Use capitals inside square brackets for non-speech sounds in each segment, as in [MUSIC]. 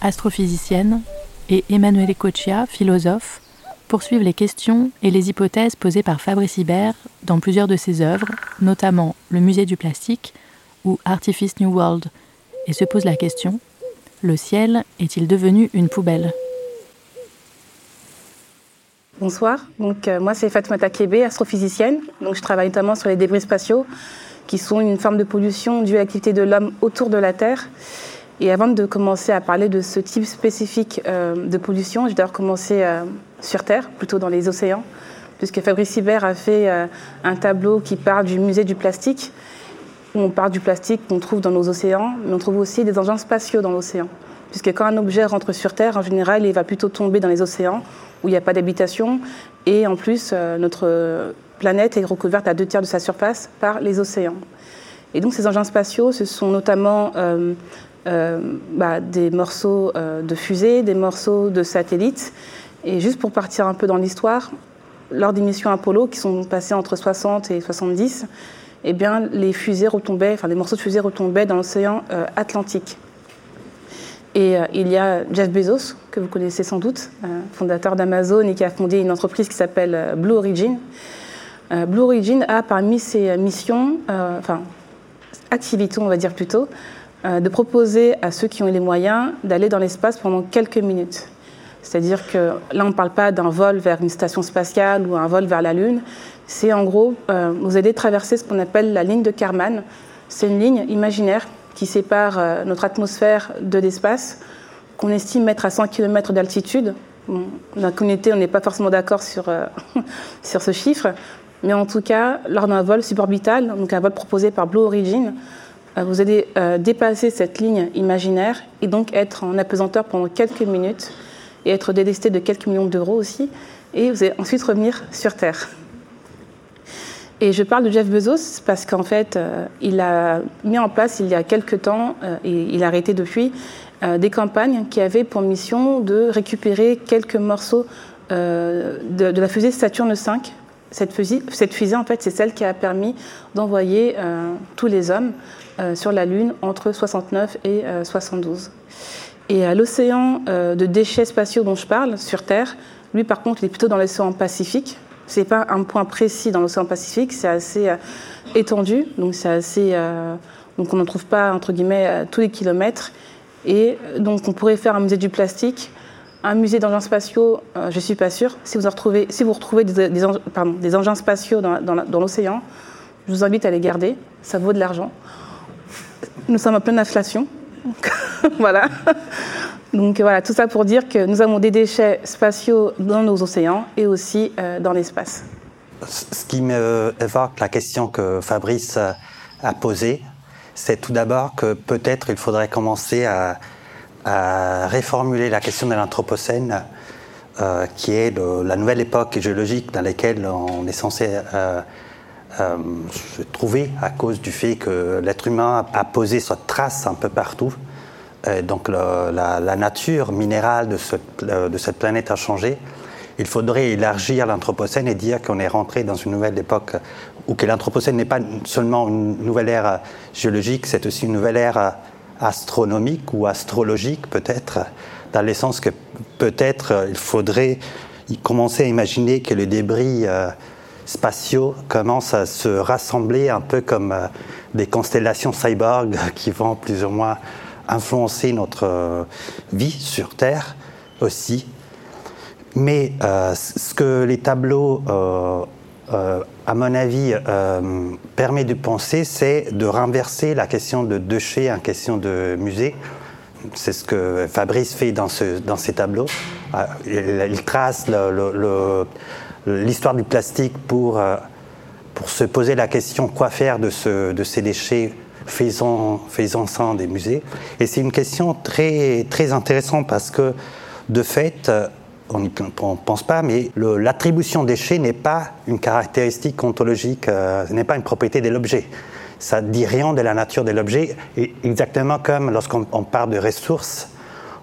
astrophysicienne, et Emmanuel Kochia, philosophe, poursuivent les questions et les hypothèses posées par Fabrice Hibert dans plusieurs de ses œuvres, notamment Le Musée du plastique ou Artifice New World, et se posent la question le ciel est-il devenu une poubelle? Bonsoir, donc, euh, moi c'est Fatoumata Kebe, astrophysicienne. Je travaille notamment sur les débris spatiaux, qui sont une forme de pollution due à l'activité de l'homme autour de la Terre et avant de commencer à parler de ce type spécifique euh, de pollution, je vais d'abord commencer euh, sur Terre, plutôt dans les océans, puisque Fabrice Hibert a fait euh, un tableau qui parle du musée du plastique, où on parle du plastique qu'on trouve dans nos océans, mais on trouve aussi des engins spatiaux dans l'océan. Puisque quand un objet rentre sur Terre, en général, il va plutôt tomber dans les océans, où il n'y a pas d'habitation, et en plus, notre planète est recouverte à deux tiers de sa surface par les océans. Et donc ces engins spatiaux, ce sont notamment bah, des morceaux euh, de fusées, des morceaux de satellites. Et juste pour partir un peu dans l'histoire, lors des missions Apollo qui sont passées entre 60 et 70, eh bien, les fusées retombaient, enfin, les morceaux de fusées retombaient dans l'océan euh, Atlantique. Et il y a Jeff Bezos, que vous connaissez sans doute, fondateur d'Amazon et qui a fondé une entreprise qui s'appelle Blue Origin. Blue Origin a parmi ses missions, enfin activités on va dire plutôt, euh, de proposer à ceux qui ont les moyens d'aller dans l'espace pendant quelques minutes. C'est-à-dire que là, on ne parle pas d'un vol vers une station spatiale ou un vol vers la Lune. C'est en gros, euh, vous allez traverser ce qu'on appelle la ligne de Kármán. C'est une ligne imaginaire qui sépare euh, notre atmosphère de l'espace, qu'on estime être à 100 km d'altitude. dans la communauté, on n'est pas forcément d'accord sur, [LAUGHS] sur ce chiffre, mais en tout cas, lors d'un vol suborbital, donc un vol proposé par Blue Origin, euh, vous allez euh, dépasser cette ligne imaginaire et donc être en apesanteur pendant quelques minutes et être délesté de quelques millions d'euros aussi. Et vous allez ensuite revenir sur Terre. Et je parle de Jeff Bezos parce qu'en fait, euh, il a mis en place il y a quelques temps, et il a arrêté depuis, des campagnes qui avaient pour mission de récupérer quelques morceaux de, la fusée Saturne V. Cette fusée, en fait, c'est celle qui a permis d'envoyer tous les hommes euh, sur la Lune entre 69 et 72. Euh, et l'océan euh, de déchets spatiaux dont je parle, sur Terre, lui par contre, il est plutôt dans l'océan Pacifique. Ce n'est pas un point précis dans l'océan Pacifique, c'est assez étendu, donc c'est assez. donc on n'en trouve pas, entre guillemets, tous les kilomètres. Et donc on pourrait faire un musée du plastique, un musée d'engins spatiaux, je ne suis pas sûre. Si vous, retrouvez, si vous retrouvez des, engins spatiaux dans l'océan, je vous invite à les garder, ça vaut de l'argent. Nous sommes en pleine inflation. [LAUGHS] voilà. Donc voilà, tout ça pour dire que nous avons des déchets spatiaux dans nos océans et aussi euh, dans l'espace. Ce qui me évoque la question que Fabrice a posée, c'est tout d'abord que peut-être il faudrait commencer à, réformuler la question de l'Anthropocène, euh, qui est la nouvelle époque géologique dans laquelle on est censé euh, euh, à cause du fait que l'être humain a posé sa trace un peu partout. Euh, donc la, nature minérale de, euh, de, cette planète a changé. Il faudrait élargir l'Anthropocène et dire qu'on est rentré dans une nouvelle époque où que l'Anthropocène n'est pas seulement une nouvelle ère géologique, c'est aussi une nouvelle ère astronomique ou astrologique peut-être, dans le sens que peut-être il faudrait commencer à imaginer que le débris spatiaux commencent à se rassembler un peu comme euh, des constellations cyborg [LAUGHS] qui vont plus ou moins influencer notre euh, vie sur Terre aussi. Mais euh, ce que les tableaux, à mon avis, permettent de penser, c'est de renverser la question de déchets en question de musée. C'est ce que Fabrice fait dans, ce, dans ces tableaux. Il, trace le l'histoire du plastique pour, euh, pour se poser la question quoi faire de, ce, de ces déchets faisons ça des musées. Et c'est une question très, très intéressante parce que, de fait, on n'y pense pas, mais l'attribution déchet n'est pas une caractéristique ontologique, euh, n'est pas une propriété de l'objet. Ça ne dit rien de la nature de l'objet, exactement comme lorsqu'on parle de ressources,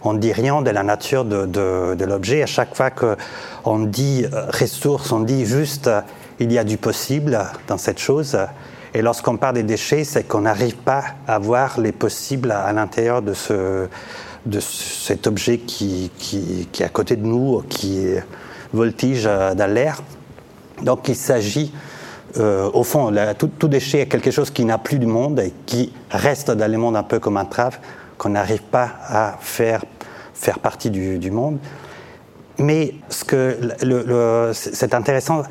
on ne dit rien de la nature de, l'objet. À chaque fois qu'on dit euh, ressources, on dit juste euh, il y a du possible dans cette chose. Et lorsqu'on parle des déchets, c'est qu'on n'arrive pas à voir les possibles à, l'intérieur de, ce, de cet objet qui, est à côté de nous, qui voltige euh, dans l'air. Donc il s'agit, au fond, tout, tout, déchet est quelque chose qui n'a plus du monde et qui reste dans le monde un peu comme un trave qu'on n'arrive pas à faire faire partie du, monde. Mais ce que le, c'est intéressant,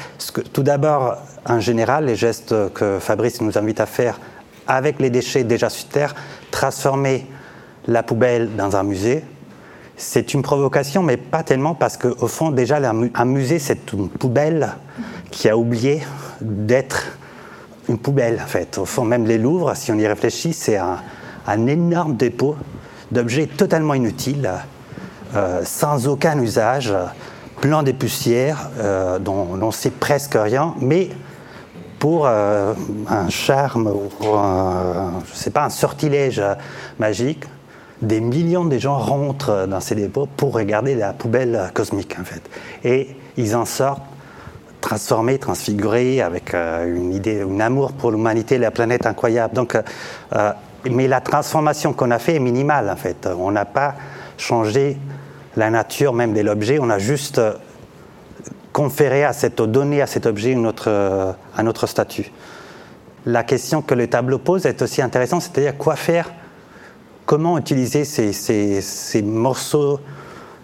tout d'abord, en général, les gestes que Fabrice nous invite à faire avec les déchets déjà sur Terre, transformer la poubelle dans un musée, c'est une provocation, mais pas tellement parce qu'au fond, déjà, un musée, c'est une poubelle qui a oublié d'être une poubelle, en fait. Au fond, même les Louvres, si on y réfléchit, c'est un, un énorme dépôt d'objets totalement inutiles, euh, sans aucun usage, plein de poussières euh, dont on sait presque rien, mais pour euh, un charme ou un, je sais pas, un sortilège magique, des millions de gens rentrent dans ces dépôts pour regarder la poubelle cosmique en fait. Et ils en sortent transformés, transfigurés, avec une idée, un amour pour l'humanité, la planète incroyable. Donc, mais la transformation qu'on a fait est minimale en fait. On n'a pas changé la nature même de l'objet, on a juste euh, conféré à cette, donné à cet objet une autre, euh, un autre statut. La question que le tableau pose est aussi intéressante, c'est-à-dire quoi faire, comment utiliser ces, ces, morceaux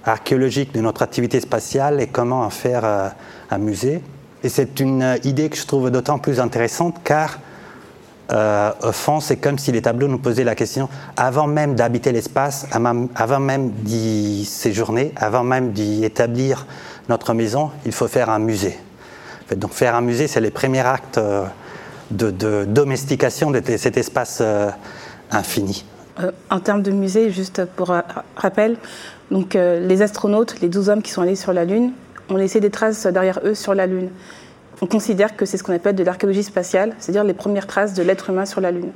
archéologiques de notre activité spatiale et comment en faire euh, un musée? Et c'est une idée que je trouve d'autant plus intéressante car euh, au fond, c'est comme si les tableaux nous posaient la question, avant même d'habiter l'espace, avant même d'y séjourner, avant même d'y établir notre maison, il faut faire un musée. Donc faire un musée, c'est le premier acte euh, de, domestication de cet espace euh, infini. en termes de musée, juste pour rappel, donc, les astronautes, les 12 hommes qui sont allés sur la Lune, ont laissé des traces derrière eux sur la Lune on considère que c'est ce qu'on appelle de l'archéologie spatiale, c'est-à-dire les premières traces de l'être humain sur la Lune.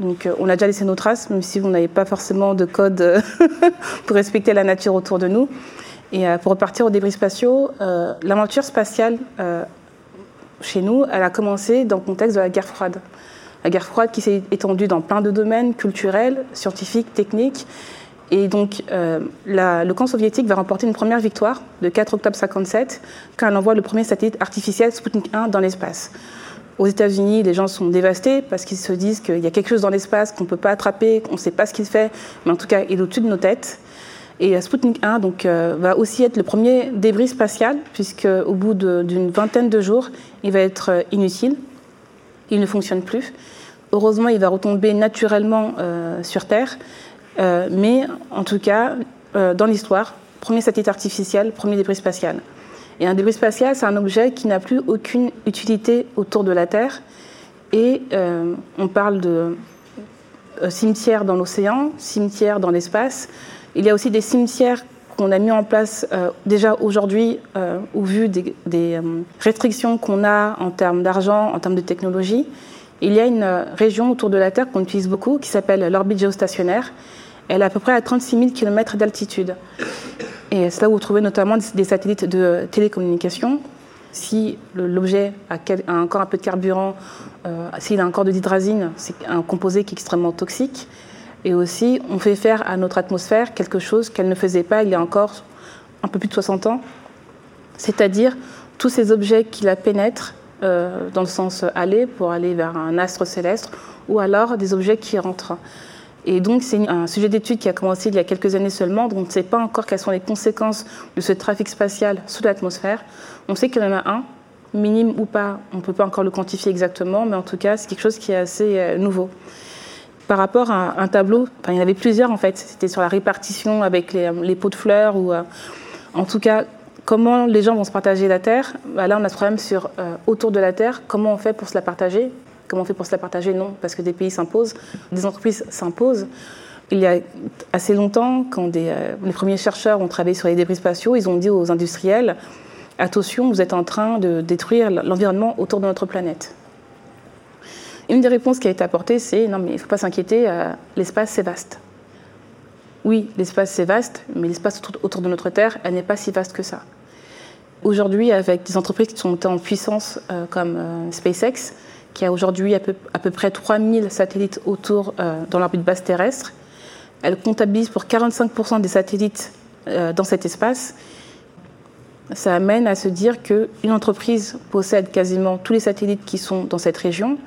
Donc euh, on a déjà laissé nos traces, même si vous n'avez pas forcément de code euh, [LAUGHS] pour respecter la nature autour de nous. Et euh, pour repartir aux débris spatiaux, l'aventure spatiale chez nous, elle a commencé dans le contexte de la guerre froide. La guerre froide qui s'est étendue dans plein de domaines culturels, scientifiques, techniques, et donc, euh, le camp soviétique va remporter une première victoire le 4 octobre 57 quand elle envoie le premier satellite artificiel Sputnik 1 dans l'espace. Aux États-Unis, les gens sont dévastés parce qu'ils se disent qu'il y a quelque chose dans l'espace qu'on ne peut pas attraper, qu'on ne sait pas ce qu'il fait, mais en tout cas, il est au-dessus de nos têtes. Et euh, Sputnik 1 donc, euh, va aussi être le premier débris spatial, puisque au bout d'une vingtaine de jours, il va être inutile, il ne fonctionne plus. Heureusement, il va retomber naturellement sur Terre, euh, mais en tout cas, euh, dans l'histoire, premier satellite artificiel, premier débris spatial. Et un débris spatial, c'est un objet qui n'a plus aucune utilité autour de la Terre. Et euh, on parle de cimetières dans l'océan, cimetières dans l'espace. Il y a aussi des cimetières qu'on a mis en place déjà aujourd'hui au vu des restrictions qu'on a en termes d'argent, en termes de technologie. Il y a une région autour de la Terre qu'on utilise beaucoup qui s'appelle l'orbite géostationnaire elle est à peu près à 36 000 km d'altitude. Et c'est là où vous trouvez notamment des satellites de télécommunication. Si l'objet a, encore un peu de carburant, euh, s'il a encore de l'hydrazine, c'est un composé qui est extrêmement toxique. Et aussi, on fait faire à notre atmosphère quelque chose qu'elle ne faisait pas il y a encore un peu plus de 60 ans. C'est-à-dire tous ces objets qui la pénètrent euh, dans le sens aller pour aller vers un astre céleste, ou alors des objets qui rentrent. Et donc, c'est un sujet d'étude qui a commencé il y a quelques années seulement, donc on ne sait pas encore quelles sont les conséquences de ce trafic spatial sous l'atmosphère. On sait qu'il y en a un, minime ou pas, on ne peut pas encore le quantifier exactement, mais en tout cas, c'est quelque chose qui est assez euh, nouveau. Par rapport à un tableau, il y en avait plusieurs en fait, c'était sur la répartition avec les, pots de fleurs, ou euh, en tout cas, comment les gens vont se partager la Terre. Bah, là, on a ce problème sur euh, autour de la Terre, comment on fait pour se la partager? Comment on fait pour se la partager Non, parce que des pays s'imposent, des entreprises s'imposent. Il y a assez longtemps, quand euh, les premiers chercheurs ont travaillé sur les débris spatiaux, ils ont dit aux industriels attention, vous êtes en train de détruire l'environnement autour de notre planète. Une des réponses qui a été apportée, c'est non, mais il ne faut pas s'inquiéter, euh, l'espace c'est vaste. Oui, l'espace c'est vaste, mais l'espace autour de notre Terre, elle n'est pas si vaste que ça. Aujourd'hui, avec des entreprises qui sont en puissance euh, comme SpaceX, qui a aujourd'hui à peu, près 3000 satellites autour dans l'orbite basse terrestre, elle comptabilise pour 45% des satellites dans cet espace ça amène à se dire qu'une entreprise possède quasiment tous les satellites qui sont dans cette région.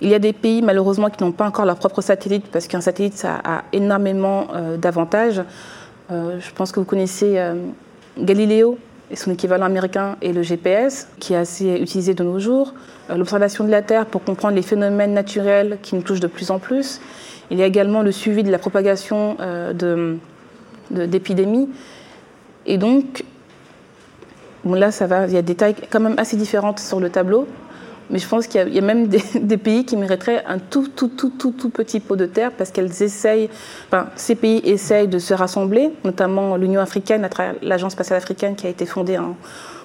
Il y a des pays, malheureusement, qui n'ont pas encore leur propre satellite, parce qu'un satellite, ça a énormément euh, d'avantages. Euh, je pense que vous connaissez euh, Galileo son équivalent américain et le GPS, qui est assez utilisé de nos jours. L'observation de la Terre pour comprendre les phénomènes naturels qui nous touchent de plus en plus. Il y a également le suivi de la propagation d'épidémies. Et donc, là, ça va, il y a des tailles quand même assez différentes sur le tableau, mais je pense qu'il y, a même [LAUGHS] des, pays qui mériteraient un tout, tout, tout, tout, tout petit pot de terre parce qu'elles essayent, enfin, ces pays essayent de se rassembler, notamment l'Union africaine, à travers l'Agence spatiale africaine qui a été fondée en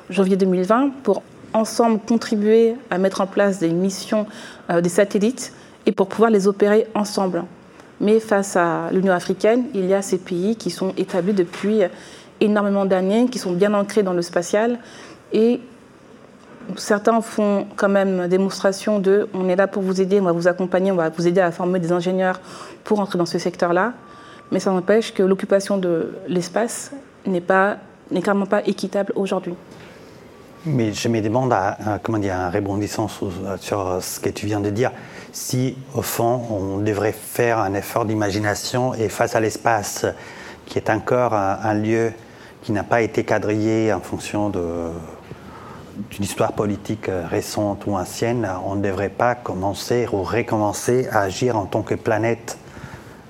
janvier 2020, pour ensemble contribuer à mettre en place des missions, euh, des satellites, et pour pouvoir les opérer ensemble. Mais face à l'Union africaine, il y a ces pays qui sont établis depuis énormément d'années, qui sont bien ancrés dans le spatial. Et certains font quand même démonstration de on est là pour vous aider, on va vous accompagner, on va vous aider à former des ingénieurs pour entrer dans ce secteur-là. Mais ça n'empêche que l'occupation de l'espace n'est pas n'est clairement pas équitable aujourd'hui. Mais je me demande, comment dire, un rebondissant sur, ce que tu viens de dire, si au fond on devrait faire un effort d'imagination et face à l'espace, qui est encore un lieu qui n'a pas été quadrillé en fonction d'une histoire politique euh, récente ou ancienne, on ne devrait pas commencer ou recommencer à agir en tant que planète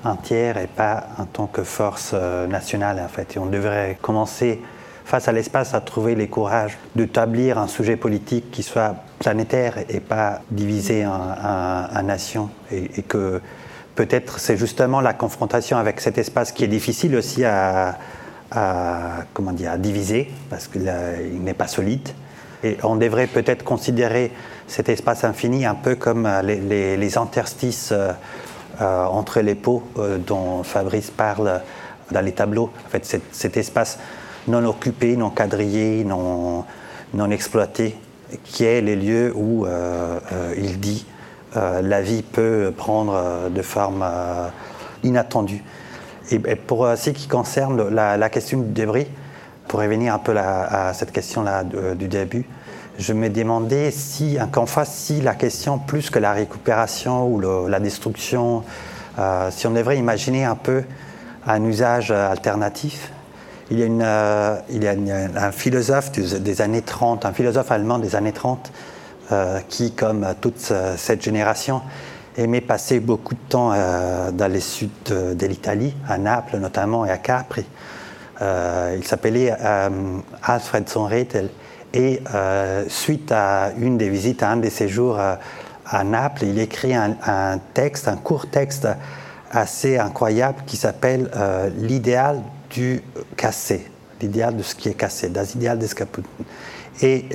entière et pas en tant que force euh, nationale en fait. Et on devrait commencer face à l'espace à trouver les courages d'établir un sujet politique qui soit planétaire et pas divisé en, nations et, que peut-être c'est justement la confrontation avec cet espace qui est difficile aussi à, comment dire, à diviser, parce qu'il n'est pas solide. Et on devrait peut-être considérer cet espace infini un peu comme euh, les, interstices euh, euh, entre les pots dont Fabrice parle dans les tableaux. En fait, cet, espace non occupé, non quadrillé, non, non exploité, qui est les lieux où il dit la vie peut prendre de forme inattendue. Et pour ce qui concerne la, question du débris, pour revenir un peu à cette question-là du début, je me demandais si, qu'en face, si la question, plus que la récupération ou la destruction, euh, si on devrait imaginer un peu un usage alternatif. Il y a, une, euh, un philosophe des années 30, un philosophe allemand des années 30, qui, comme toute cette génération, aimé passer beaucoup de temps euh, dans les sud de, l'Italie, à Naples notamment et à Capri. Euh, il s'appelait euh, Alfred Sonretel. Et suite à une des visites, à un de ses jours à Naples, il écrit un, texte, un court texte assez incroyable qui s'appelle L'idéal du cassé, l'idéal de ce qui est cassé, das idéal des Et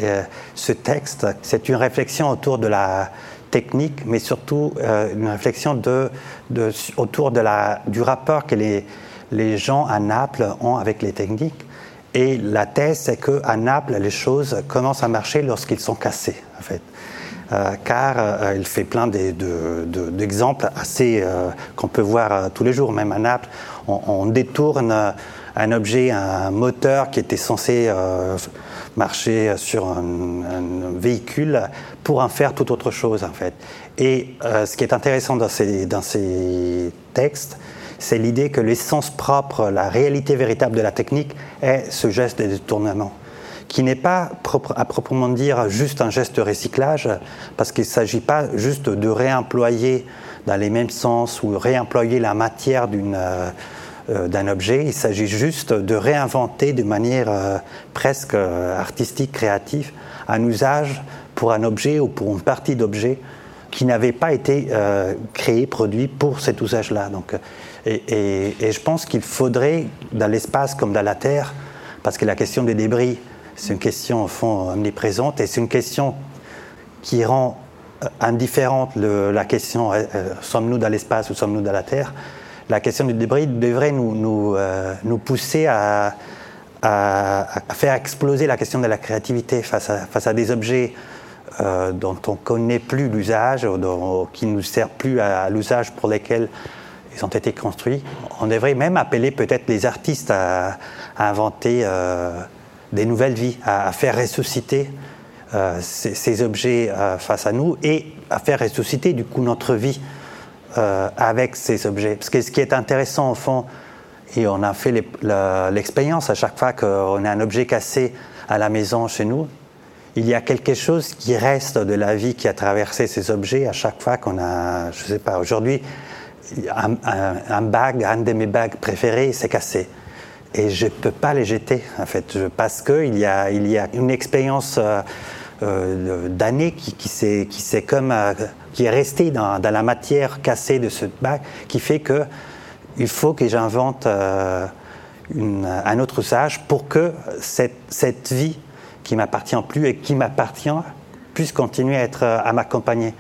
ce texte, c'est une réflexion autour de la, technique, mais surtout euh, une réflexion autour du rapport que les, les gens à Naples ont avec les techniques. Et la thèse, c'est qu'à Naples, les choses commencent à marcher lorsqu'ils sont cassés, en fait. Euh, car euh, il fait plein d'exemples de, assez qu'on peut voir tous les jours, même à Naples. On, détourne un objet, un moteur qui était censé marcher sur un, véhicule pour en faire tout autre chose en fait. Et euh, ce qui est intéressant dans ces, dans ces textes, c'est l'idée que l'essence propre, la réalité véritable de la technique est ce geste de détournement qui n'est pas à proprement dire juste un geste de recyclage, parce qu'il ne s'agit pas juste de réemployer dans les mêmes sens ou réemployer la matière d'une euh, euh, d'un objet, il s'agit juste de réinventer de manière euh, presque euh, artistique, créative, un usage pour un objet ou pour une partie d'objet qui n'avaient pas été créés, produits pour cet usage-là. Donc, et, je pense qu'il faudrait, dans l'espace comme dans la Terre, parce que la question des débris, c'est une question au fond omniprésente et c'est une question qui rend indifférente la question sommes-nous dans l'espace ou sommes-nous dans la Terre la question du débris devrait nous, euh, pousser à, faire exploser la question de la créativité face à, des objets euh, dont on ne connaît plus l'usage, qui ne nous servent plus à, l'usage pour lesquels ils ont été construits. On devrait même appeler peut-être les artistes à, inventer euh, des nouvelles vies, à, faire ressusciter ces, ces, objets face à nous et à faire ressusciter du coup notre vie. Euh, avec ces objets. Parce que ce qui est intéressant au fond, et on a fait l'expérience à chaque fois qu'on a un objet cassé à la maison chez nous, il y a quelque chose qui reste de la vie qui a traversé ces objets à chaque fois qu'on a, je sais pas, aujourd'hui, un, un, bag, un de mes bags préférés s'est cassé. Et je ne peux pas les jeter, en fait, parce qu'il y a, il y a une expérience euh, euh, d'années qui, qui s'est comme qui est resté dans, la matière cassée de ce bac, qui fait que il faut que j'invente euh, un autre usage pour que cette, cette vie qui m'appartient plus et qui m'appartient puisse continuer à, être, à m'accompagner.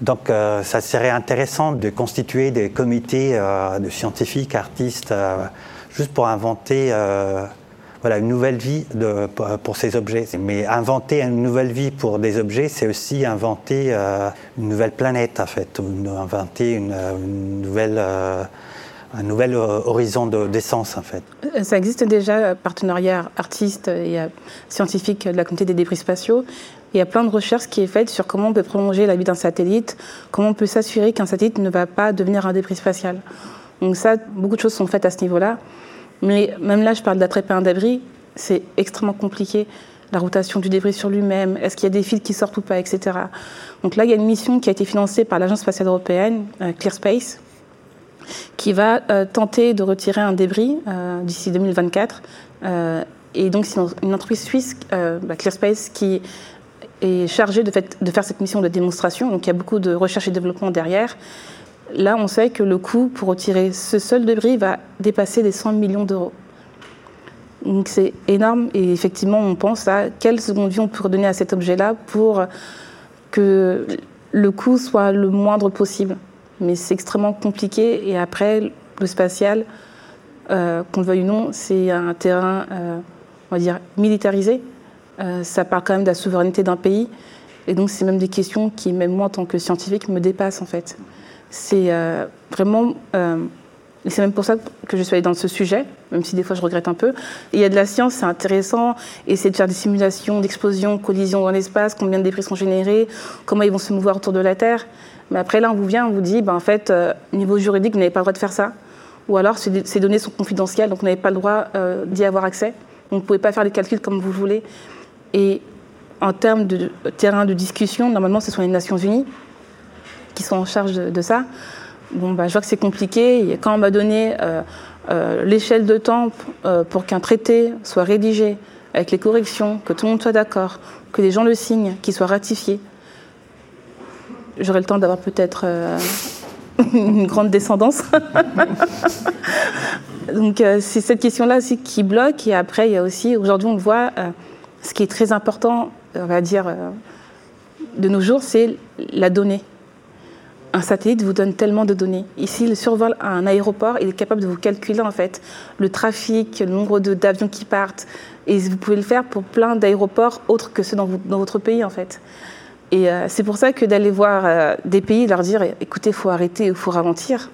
Donc euh, ça serait intéressant de constituer des comités euh, de scientifiques, artistes, juste pour inventer voilà, une nouvelle vie pour ces objets. Mais inventer une nouvelle vie pour des objets, c'est aussi inventer euh, une nouvelle planète, en fait, inventer une, nouvelle. Euh, un nouvel euh, horizon d'essence, en fait. Ça existe déjà, partenariat artistes et scientifiques de la communauté des débris spatiaux. Il y a plein de recherches qui est faite sur comment on peut prolonger la vie d'un satellite, comment on peut s'assurer qu'un satellite ne va pas devenir un débris spatial. Donc ça, beaucoup de choses sont faites à ce niveau-là. Mais même là, je parle d'attraper un débris, c'est extrêmement compliqué. La rotation du débris sur lui-même, est-ce qu'il y a des fils qui sortent ou pas, etc. Donc là, il y a une mission qui a été financée par l'Agence spatiale européenne, euh, ClearSpace, qui va euh, tenter de retirer un débris euh, d'ici 2024. et donc, c'est une entreprise suisse, bah, ClearSpace, qui est chargée de, faire cette mission de démonstration. Donc, il y a beaucoup de recherche et développement derrière. Là, on sait que le coût pour retirer ce seul débris va dépasser les 100 millions d'euros. Donc c'est énorme et effectivement, on pense à quelle seconde vie on peut redonner à cet objet-là pour que le coût soit le moindre possible. Mais c'est extrêmement compliqué et après, le spatial, euh, qu'on le veuille ou non, c'est un terrain, euh, on va dire, militarisé. Euh, ça parle quand même de la souveraineté d'un pays. Et donc, c'est même des questions qui, même moi, en tant que scientifique, me dépassent en fait. C'est euh, vraiment. Euh, c'est même pour ça que je suis allée dans ce sujet, même si des fois je regrette un peu. il y a de la science, c'est intéressant, essayer de faire des simulations d'explosions, collisions dans l'espace, combien de débris sont générés, comment ils vont se mouvoir autour de la Terre. Mais après, là, on vous vient, on vous dit, ben, en fait, euh, niveau juridique, vous n'avez pas le droit de faire ça. Ou alors, ces données sont confidentielles, donc vous n'avez pas le droit d'y avoir accès. Vous ne pouvez pas faire les calculs comme vous voulez. Et en termes de terrain de discussion, normalement, ce sont les Nations Unies qui sont en charge de, ça. Bon, bah, je vois que c'est compliqué. quand on m'a donné euh, euh, l'échelle de temps euh, pour qu'un traité soit rédigé avec les corrections, que tout le monde soit d'accord, que les gens le signent, qu'il soit ratifié, j'aurai le temps d'avoir peut-être [LAUGHS] une grande descendance. [LAUGHS] Donc c'est cette question-là aussi qui bloque. Et après, il y a aussi, aujourd'hui, on le voit, ce qui est très important, on va dire, de nos jours, c'est la donnée un satellite vous donne tellement de données. Ici, le survol à un aéroport, il est capable de vous calculer en fait le trafic, le nombre d'avions qui partent. Et vous pouvez le faire pour plein d'aéroports autres que ceux dans, votre pays en fait. Et euh, c'est pour ça que d'aller voir euh, des pays, leur dire écoutez, il faut arrêter, il faut ralentir,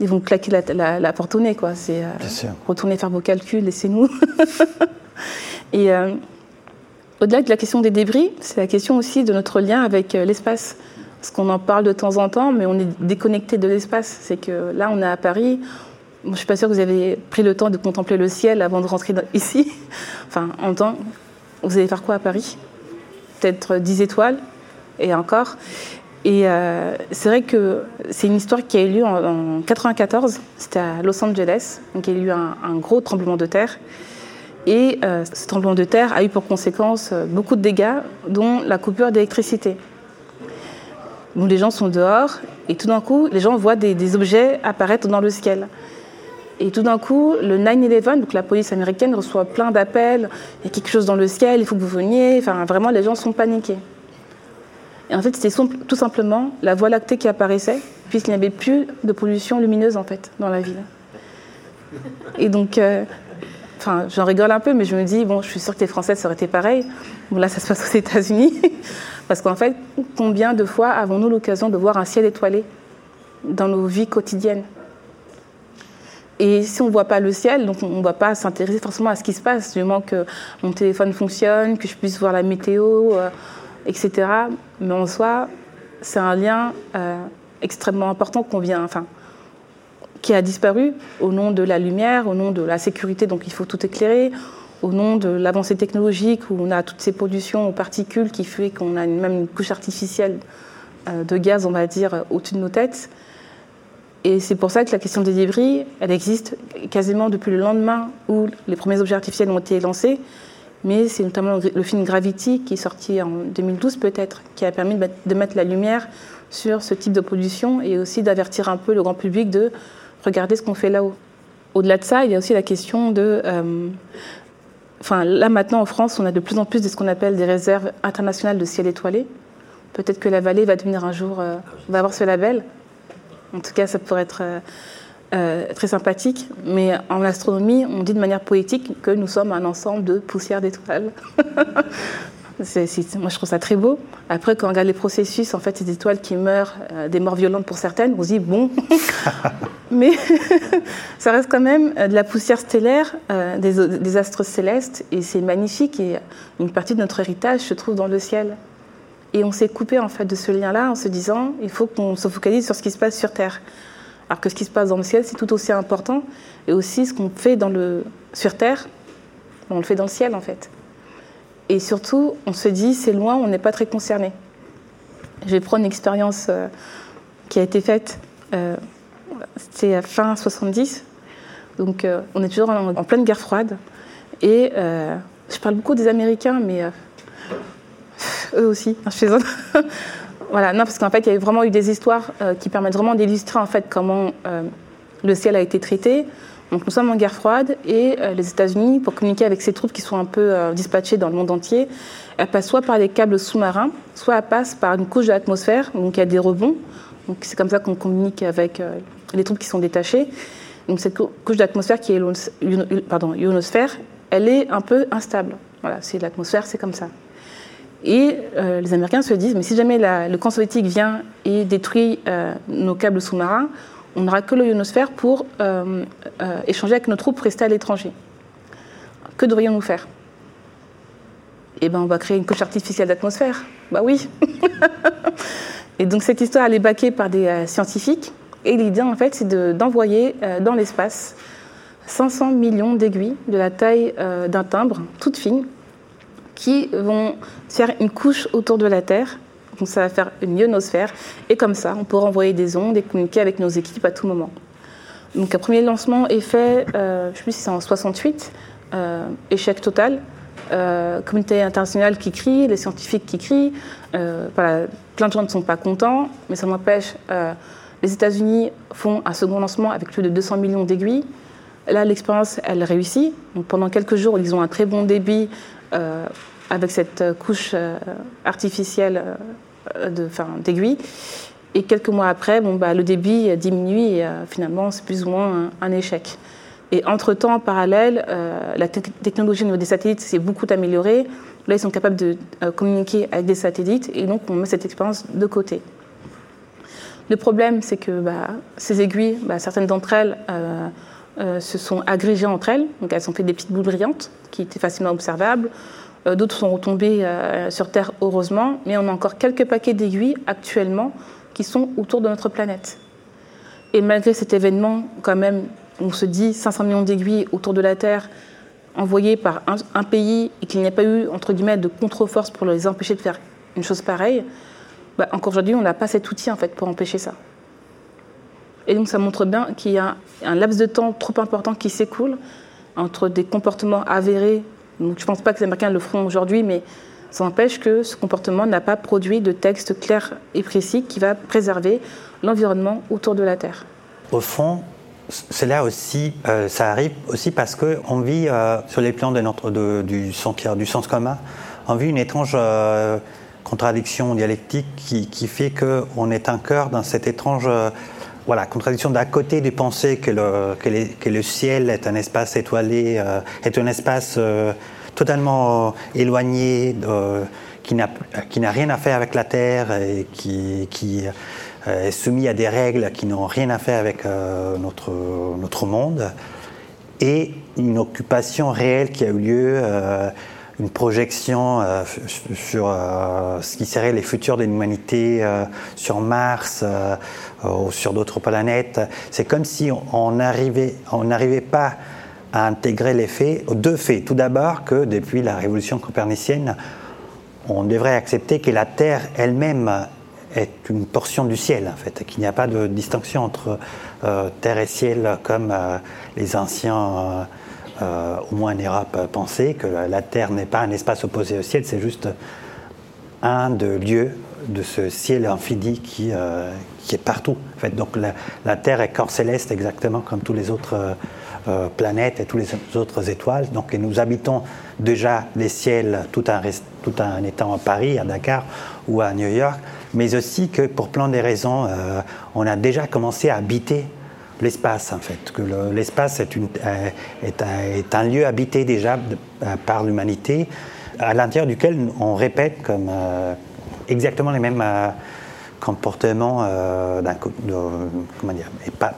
ils vont claquer la, porte au nez. Quoi. C'est euh, retourner faire vos calculs, laissez-nous. [LAUGHS] et au-delà de la question des débris, c'est la question aussi de notre lien avec l'espace. Parce qu'on en parle de temps en temps, mais on est déconnecté de l'espace. C'est que là, on est à Paris. je ne suis pas sûre que vous avez pris le temps de contempler le ciel avant de rentrer ici. [LAUGHS] Enfin, en temps, vous allez faire quoi à Paris? Peut-être 10 étoiles, et encore. Et euh, c'est vrai que c'est une histoire qui a eu lieu en, 1994. C'était à Los Angeles. Donc, il y a eu un, gros tremblement de terre. Et euh, ce tremblement de terre a eu pour conséquence euh, beaucoup de dégâts, dont la coupure d'électricité. les gens sont dehors et tout d'un coup, les gens voient des, objets apparaître dans le ciel. Et tout d'un coup, le 9-11, donc la police américaine, reçoit plein d'appels. Il y a quelque chose dans le ciel, il faut que vous veniez. Enfin, vraiment, les gens sont paniqués. Et en fait, c'était tout simplement la Voie lactée qui apparaissait, puisqu'il n'y avait plus de pollution lumineuse, en fait, dans la ville. Et donc, euh, enfin, j'en rigole un peu, mais je me dis, bon, je suis sûre que les Français, ça aurait été pareil. Bon, là, ça se passe aux États-Unis. [LAUGHS] Parce qu'en fait, combien de fois avons-nous l'occasion de voir un ciel étoilé dans nos vies quotidiennes? Et si on ne voit pas le ciel, donc on ne va pas s'intéresser forcément à ce qui se passe, du moment que mon téléphone fonctionne, que je puisse voir la météo, euh, etc. Mais en soi, c'est un lien euh, extrêmement important qu'on vient, qui a disparu au nom de la lumière, au nom de la sécurité, donc il faut tout éclairer, au nom de l'avancée technologique où on a toutes ces pollutions aux particules qui fait qu'on a même une couche artificielle euh, de gaz, on va dire, au-dessus de nos têtes. Et c'est pour ça que la question des débris, elle existe quasiment depuis le lendemain où les premiers objets artificiels ont été lancés. Mais c'est notamment le film Gravity, qui est sorti en 2012 peut-être, qui a permis de mettre la lumière sur ce type de pollution et aussi d'avertir un peu le grand public de regarder ce qu'on fait là-haut. Au-delà de ça, il y a aussi la question de... Euh, là maintenant en France, on a de plus en plus de ce qu'on appelle des réserves internationales de ciel étoilé. Peut-être que la vallée va devenir un jour, euh, va avoir ce label. En tout cas, ça pourrait être euh, très sympathique. Mais en astronomie, on dit de manière poétique que nous sommes un ensemble de poussières d'étoiles. [LAUGHS] moi, je trouve ça très beau. Après, quand on regarde les processus, en fait, ces étoiles qui meurent, euh, des morts violentes pour certaines, on se dit, bon, [LAUGHS] mais [LAUGHS] ça reste quand même de la poussière stellaire, des, des, astres célestes, et c'est magnifique, et une partie de notre héritage se trouve dans le ciel. Et on s'est coupé en fait de ce lien-là en se disant il faut qu'on se focalise sur ce qui se passe sur Terre. Alors que ce qui se passe dans le ciel, c'est tout aussi important. Et aussi ce qu'on fait dans le, sur Terre, on le fait dans le ciel en fait. Et surtout, on se dit c'est loin, on n'est pas très concerné. Je vais prendre une expérience euh, qui a été faite, euh, c'était à fin 70. Donc euh, on est toujours en, pleine guerre froide. Et je parle beaucoup des Américains, mais eux aussi, chez eux. [LAUGHS] voilà, non, parce qu'en fait, il y a vraiment eu des histoires qui permettent vraiment d'illustrer en fait comment le ciel a été traité. Donc nous sommes en guerre froide et euh, les États-Unis, pour communiquer avec ces troupes qui sont un peu dispatchées dans le monde entier, elles passent soit par des câbles sous-marins, soit elles passent par une couche de l'atmosphère, donc il y a des rebonds. Donc c'est comme ça qu'on communique avec les troupes qui sont détachées. Donc cette couche d'atmosphère qui est l'ionosphère, elle est un peu instable. Voilà, c'est l'atmosphère, c'est comme ça. Et euh, les Américains se disent, mais si jamais le camp soviétique vient et détruit euh, nos câbles sous-marins, on n'aura que l'ionosphère pour euh, échanger avec nos troupes restées à l'étranger. Que devrions-nous faire? Eh bien, on va créer une couche artificielle d'atmosphère. Bah oui [LAUGHS] Et donc cette histoire, est baquée par des scientifiques. Et l'idée, en fait, c'est d'envoyer dans l'espace 500 millions d'aiguilles de la taille d'un timbre, toutes fines, qui vont faire une couche autour de la Terre. Donc ça va faire une ionosphère. Et comme ça, on pourra envoyer des ondes et communiquer avec nos équipes à tout moment. Donc un premier lancement est fait, euh, je ne sais plus si c'est en 68, euh, échec total. Euh, communauté internationale qui crie, les scientifiques qui crient. Plein de gens ne sont pas contents, mais ça m'empêche. les États-Unis font un second lancement avec plus de 200 millions d'aiguilles. Là, l'expérience, elle réussit. Pendant quelques jours, ils ont un très bon débit avec cette couche artificielle euh, d'aiguilles. Et quelques mois après, bon, bah, le débit diminue et finalement, c'est plus ou moins un, échec. Et entre-temps, en parallèle, la technologie au niveau des satellites s'est beaucoup améliorée. Là, ils sont capables de communiquer avec des satellites et donc on met cette expérience de côté. Le problème, c'est que bah, ces aiguilles, bah, certaines d'entre elles se sont agrégées entre elles, donc elles ont fait des petites boules brillantes qui étaient facilement observables. Euh, d'autres sont retombés euh, sur Terre, heureusement, mais on a encore quelques paquets d'aiguilles actuellement qui sont autour de notre planète. Et malgré cet événement, quand même, on se dit 500 millions d'aiguilles autour de la Terre envoyées par un, pays et qu'il n'y a pas eu, entre guillemets, de contre-force pour les empêcher de faire une chose pareille, bah, encore aujourd'hui, on n'a pas cet outil en fait pour empêcher ça. Et donc ça montre bien qu'il y a un laps de temps trop important qui s'écoule entre des comportements avérés. Je ne pense pas que les Américains le feront aujourd'hui, mais Ça empêche que ce comportement n'a pas produit de texte clair et précis qui va préserver l'environnement autour de la Terre. Au fond, cela aussi, euh, ça arrive aussi parce qu'on vit euh, sur les plans du sens commun, on vit une étrange euh, contradiction dialectique qui, qui fait qu'on est un cœur dans cette étrange voilà, contradiction d'un côté de penser que le, que, le ciel est un espace étoilé, est un espace totalement éloigné, qui n'a rien à faire avec la Terre et qui, qui euh, est soumis à des règles qui n'ont rien à faire avec euh, notre, notre monde, et une occupation réelle qui a eu lieu, euh, une projection sur ce qui serait les futurs de l'humanité sur Mars ou sur d'autres planètes. C'est comme si on n'arrivait on pas à intégrer les faits, deux faits. Tout d'abord que depuis la révolution copernicienne, on devrait accepter que la Terre elle-même est une portion du ciel, en fait, qu'il n'y a pas de distinction entre euh, terre et ciel comme euh, les anciens, euh, au moins en Europe, pensaient, que la terre n'est pas un espace opposé au ciel, c'est juste un de lieux de ce ciel infini qui, qui est partout. En fait. Donc la, Terre est corps céleste exactement comme tous les autres planètes et tous les autres étoiles. Donc nous habitons déjà les ciels tout en, tout en étant à Paris, à Dakar ou à New York mais aussi que pour plein de raisons, euh, on a déjà commencé à habiter l'espace en fait, que l'espace est, euh, est, un lieu habité déjà euh, par l'humanité, à l'intérieur duquel on répète comme exactement les mêmes comportements, comment dire,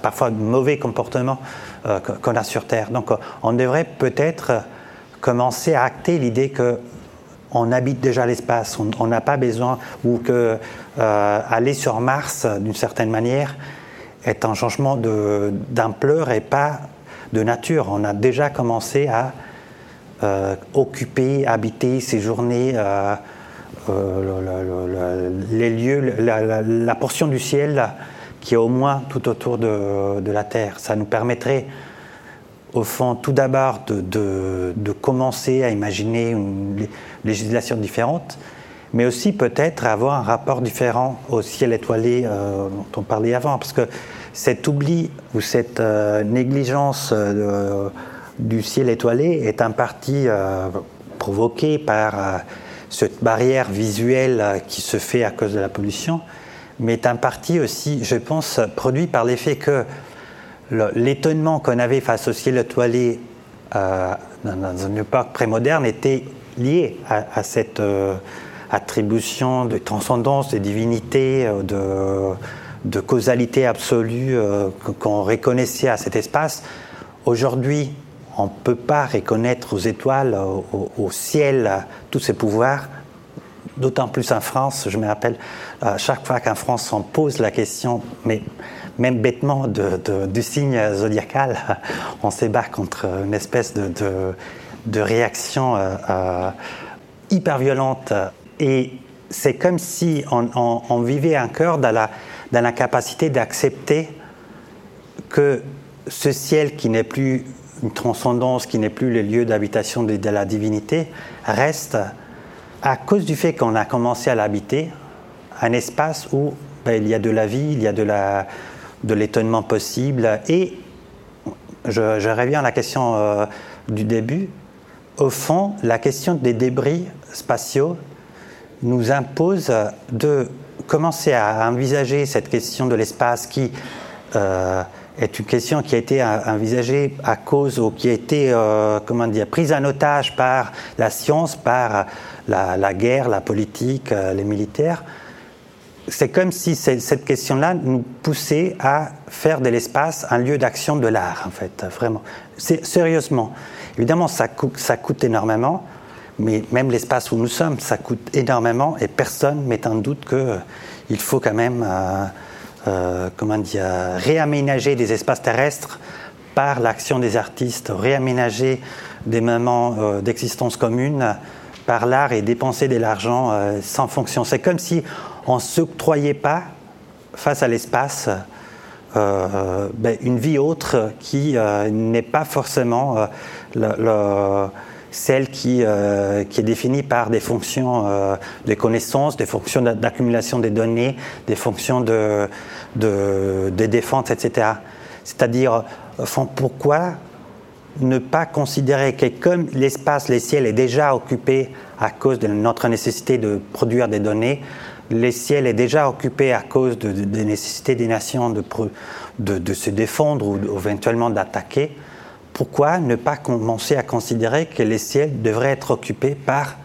parfois mauvais comportements qu'on a sur Terre. Donc on devrait peut-être commencer à acter l'idée que on habite déjà l'espace, on n'a pas besoin, ou que euh, aller sur Mars, d'une certaine manière, est un changement d'ampleur et pas de nature. On a déjà commencé à euh, occuper, habiter, séjourner euh, les lieux, la, portion du ciel qui est au moins tout autour de, la Terre. Ça nous permettrait, au fond, tout d'abord de, de, commencer à imaginer une législation différente, mais aussi peut-être avoir un rapport différent au ciel étoilé euh, dont on parlait avant, parce que cet oubli ou cette euh, négligence euh, du ciel étoilé est en partie provoquée par cette barrière visuelle qui se fait à cause de la pollution, mais est en partie aussi, je pense, produit par l'effet que l'étonnement qu'on avait face au ciel étoilé dans, une époque prémoderne était lié à, cette attribution de transcendance, de divinité, euh, de, causalité absolue euh, qu'on reconnaissait à cet espace. Aujourd'hui, on ne peut pas reconnaître aux étoiles, au, ciel, tous ces pouvoirs, d'autant plus en France. Je me rappelle, à chaque fois qu'en France on pose la question, mais même bêtement, de, du signe zodiacal, [LAUGHS] on s'ébarque contre une espèce de, de réactions euh, euh, hyper violentes. Et c'est comme si on, vivait cœur dans la, dans la capacité d'accepter que ce ciel qui n'est plus une transcendance, qui n'est plus le lieu d'habitation de, la divinité, reste, à cause du fait qu'on a commencé à l'habiter, un espace où ben, il y a de la vie, il y a de, la, de l'étonnement possible. Et je, je, reviens à la question euh, du début, au fond, la question des débris spatiaux nous impose de commencer à envisager cette question de l'espace qui euh, est une question qui a été envisagée à cause ou qui a été euh, comment dire, prise en otage par la science, par la, guerre, la politique, euh, les militaires. C'est comme si cette question-là nous poussait à faire de l'espace un lieu d'action de l'art, en fait, vraiment. Sérieusement. Évidemment, ça coûte, ça coûte énormément, mais même l'espace où nous sommes, ça coûte énormément et personne ne met en doute qu'il euh, faut quand même euh, euh, comment dire, réaménager des espaces terrestres par l'action des artistes, réaménager des moments d'existence commune par l'art et dépenser de l'argent sans fonction. C'est comme si on ne s'octroyait pas face à l'espace ben, une vie autre qui n'est pas forcément euh, celle qui, qui est définie par des fonctions de connaissances, des fonctions d'accumulation des données, des fonctions de, de, défense, etc. C'est-à-dire, pourquoi ne pas considérer que comme l'espace, les ciels est déjà occupé à cause de notre nécessité de produire des données, les ciels est déjà occupé à cause des nécessités des nations de, se défendre ou éventuellement d'attaquer, pourquoi ne pas commencer à considérer que les ciels devraient être occupés par,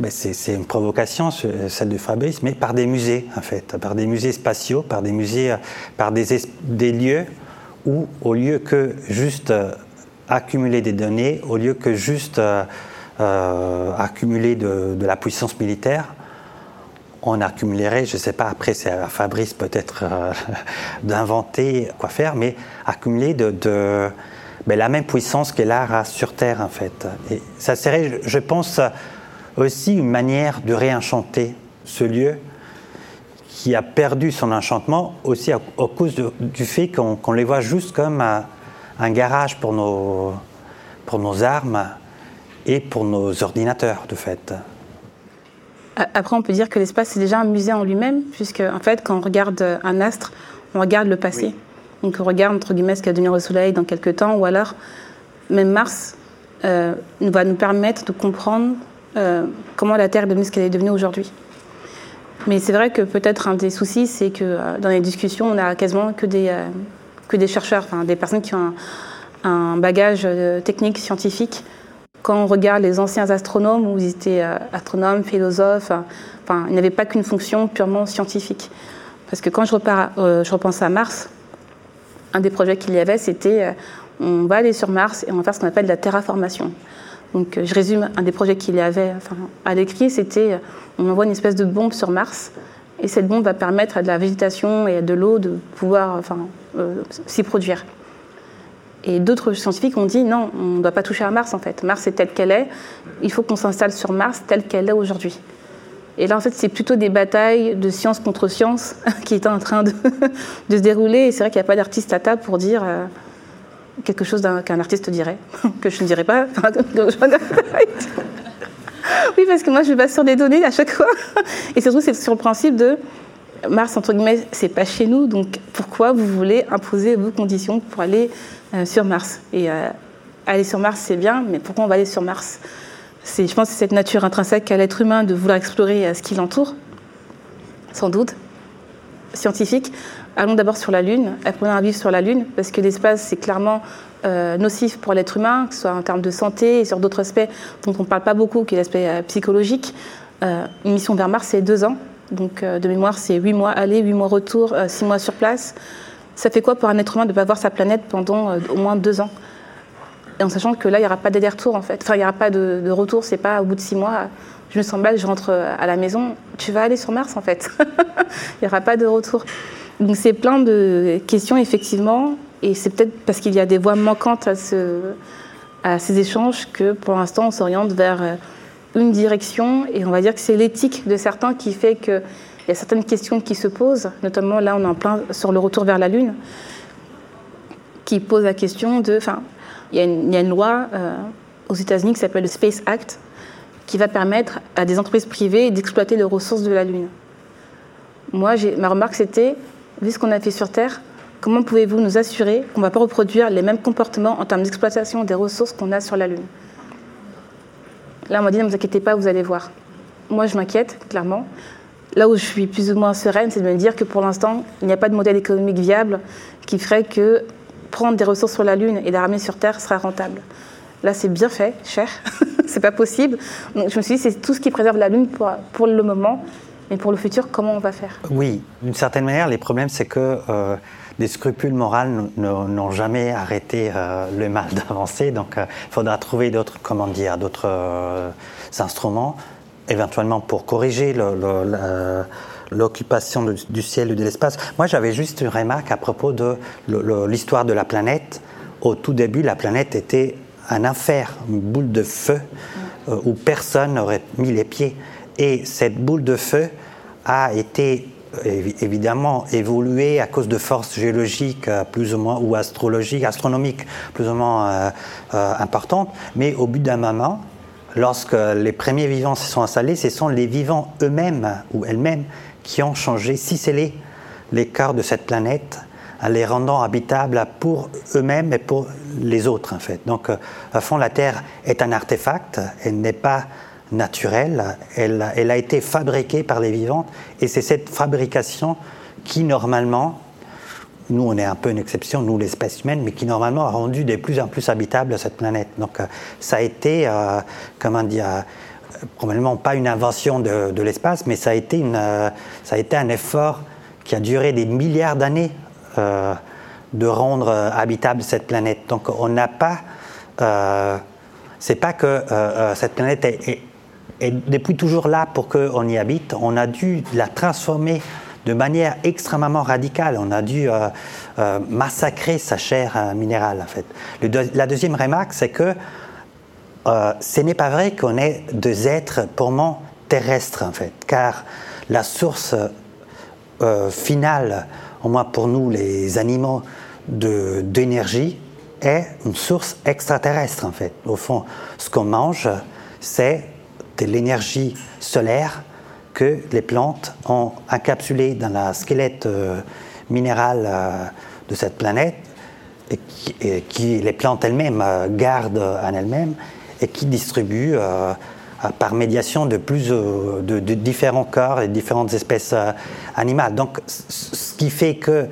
ben c'est une provocation, celle de Fabrice, mais par des musées en fait, par des musées spatiaux, par des musées, par des, lieux où, au lieu que juste accumuler des données au lieu que juste euh, euh, accumuler de, la puissance militaire. On accumulerait, je ne sais pas, après c'est à Fabrice peut-être euh, [LAUGHS] d'inventer quoi faire, mais accumuler de, ben, la même puissance que l'art a sur Terre en fait. Et ça serait, je pense, aussi une manière de réenchanter ce lieu qui a perdu son enchantement aussi à, cause du fait qu'on les voit juste comme un garage pour nos, pour nos armes et pour nos ordinateurs, de fait. Après, on peut dire que l'espace, c'est déjà un musée en lui-même, puisque, en fait, quand on regarde un astre, on regarde le passé. Donc, on regarde, entre guillemets, ce qui va devenir le Soleil dans quelques temps, ou alors, même Mars euh, va nous permettre de comprendre euh, comment la Terre est devenue ce qu'elle est devenue aujourd'hui. Mais c'est vrai que peut-être un des soucis, c'est que euh, dans les discussions, on a quasiment que des, que des chercheurs, des personnes qui ont un, bagage euh, technique, scientifique. Quand on regarde les anciens astronomes, où ils étaient euh, astronomes, philosophes, ils n'avaient pas qu'une fonction purement scientifique. Parce que quand je, repars, euh, je repense à Mars, un des projets qu'il y avait, c'était on va aller sur Mars et on va faire ce qu'on appelle la terraformation. Donc je résume, un des projets qu'il y avait à l'écrit, c'était on envoie une espèce de bombe sur Mars et cette bombe va permettre à de la végétation et à de l'eau de pouvoir enfin, euh, s'y produire. Et d'autres scientifiques ont dit non, on ne doit pas toucher à Mars en fait. Mars est telle qu'elle est, il faut qu'on s'installe sur Mars telle qu'elle est aujourd'hui. Et là en fait c'est plutôt des batailles de science contre science [LAUGHS] qui étaient en train de, de se dérouler. Et c'est vrai qu'il n'y a pas d'artiste à table pour dire euh, quelque chose qu'un artiste dirait, [LAUGHS] que je ne dirais pas. oui, parce que moi, je base sur des données à chaque fois. [LAUGHS] Et surtout, c'est sur le principe de Mars, entre guillemets, c'est pas chez nous, donc pourquoi vous voulez imposer vos conditions pour aller euh, sur Mars? Et euh, aller sur Mars, c'est bien, mais pourquoi on va aller sur Mars? C'est, Je pense que c'est cette nature intrinsèque à l'être humain de vouloir explorer euh, ce qui l'entoure, sans doute. Scientifique, allons d'abord sur la Lune, apprenons à vivre sur la Lune, parce que l'espace, c'est clairement euh, nocif pour l'être humain, que ce soit en termes de santé et sur d'autres aspects dont on ne parle pas beaucoup, qui est l'aspect euh, psychologique. Une mission vers Mars, c'est deux ans. Donc, de mémoire, c'est huit mois aller, huit mois retour, six mois sur place. Ça fait quoi pour un être humain de ne pas voir sa planète pendant au moins deux ans? Et en sachant que là, il n'y aura pas d'aller-retour, en fait. Enfin, il n'y aura pas de, de retour, c'est pas au bout de six mois, je me sens mal, je rentre à la maison. Tu vas aller sur Mars, en fait. [LAUGHS] il n'y aura pas de retour. Donc, c'est plein de questions, effectivement, et c'est peut-être parce qu'il y a des voies manquantes à, ces échanges que pour l'instant on s'oriente vers euh, une direction et on va dire que c'est l'éthique de certains qui fait qu'il y a certaines questions qui se posent, notamment là on est en plein sur le retour vers la Lune, qui pose la question de... il y, a une, loi euh, aux États-Unis qui s'appelle le Space Act qui va permettre à des entreprises privées d'exploiter les ressources de la Lune. Moi, ma remarque c'était, vu ce qu'on a fait sur Terre, Comment pouvez-vous nous assurer qu'on ne va pas reproduire les mêmes comportements en termes d'exploitation des ressources qu'on a sur la Lune? Là, on m'a dit, ne vous inquiétez pas, vous allez voir. Moi, je m'inquiète, clairement. Là où je suis plus ou moins sereine, c'est de me dire que pour l'instant, il n'y a pas de modèle économique viable qui ferait que prendre des ressources sur la Lune et les ramener sur Terre sera rentable. Là, c'est bien fait, cher. [LAUGHS] c'est pas possible. Donc, je me suis dit, c'est tout ce qui préserve la Lune pour, le moment. Mais pour le futur, comment on va faire? Oui, d'une certaine manière, les problèmes, c'est que euh, les scrupules moraux n'ont jamais arrêté euh, le mal [LAUGHS] d'avancer. Donc, il euh, faudra trouver d'autres, comment dire, d'autres euh, instruments, éventuellement pour corriger l'occupation du ciel ou de l'espace. Moi, j'avais juste une remarque à propos de l'histoire de la planète. Au tout début, la planète était un enfer, une boule de feu où personne n'aurait mis les pieds. Et cette boule de feu a été évidemment évolué à cause de forces géologiques euh, plus ou moins ou astrologiques, astronomiques plus ou moins importantes, mais au bout d'un moment, lorsque les premiers vivants se sont installés, ce sont les vivants eux-mêmes ou elles-mêmes qui ont changé, c'est les corps de cette planète en les rendant habitables pour eux-mêmes et pour les autres en fait. Donc, à fond, la Terre est un artefact, elle n'est pas naturelle, elle, a été fabriquée par les vivantes, et c'est cette fabrication qui normalement, nous on est un peu une exception, nous l'espèce humaine, mais qui normalement a rendu de plus en plus habitable cette planète. Donc euh, ça a été, euh, comment dire, euh, probablement pas une invention de, l'espace, mais ça a, été une, ça a été un effort qui a duré des milliards d'années de rendre habitable cette planète. Donc on n'a pas... c'est pas que cette planète est, est depuis toujours là pour qu'on y habite. On a dû la transformer de manière extrêmement radicale. On a dû euh, euh, massacrer sa chair euh, minérale, en fait. la deuxième remarque, c'est que ce n'est pas vrai qu'on est des êtres purement terrestres, en fait, car la source finale, au moins pour nous, les animaux, d'énergie, est une source extraterrestre, en fait. Au fond, ce qu'on mange, c'est de l'énergie solaire que les plantes ont encapsulée dans la squelette euh, minéral euh, de cette planète, et qui, les plantes elles-mêmes euh, gardent en elles-mêmes et qui distribuent par médiation de plus de, différents corps et différentes espèces animales. Donc, ce qui fait que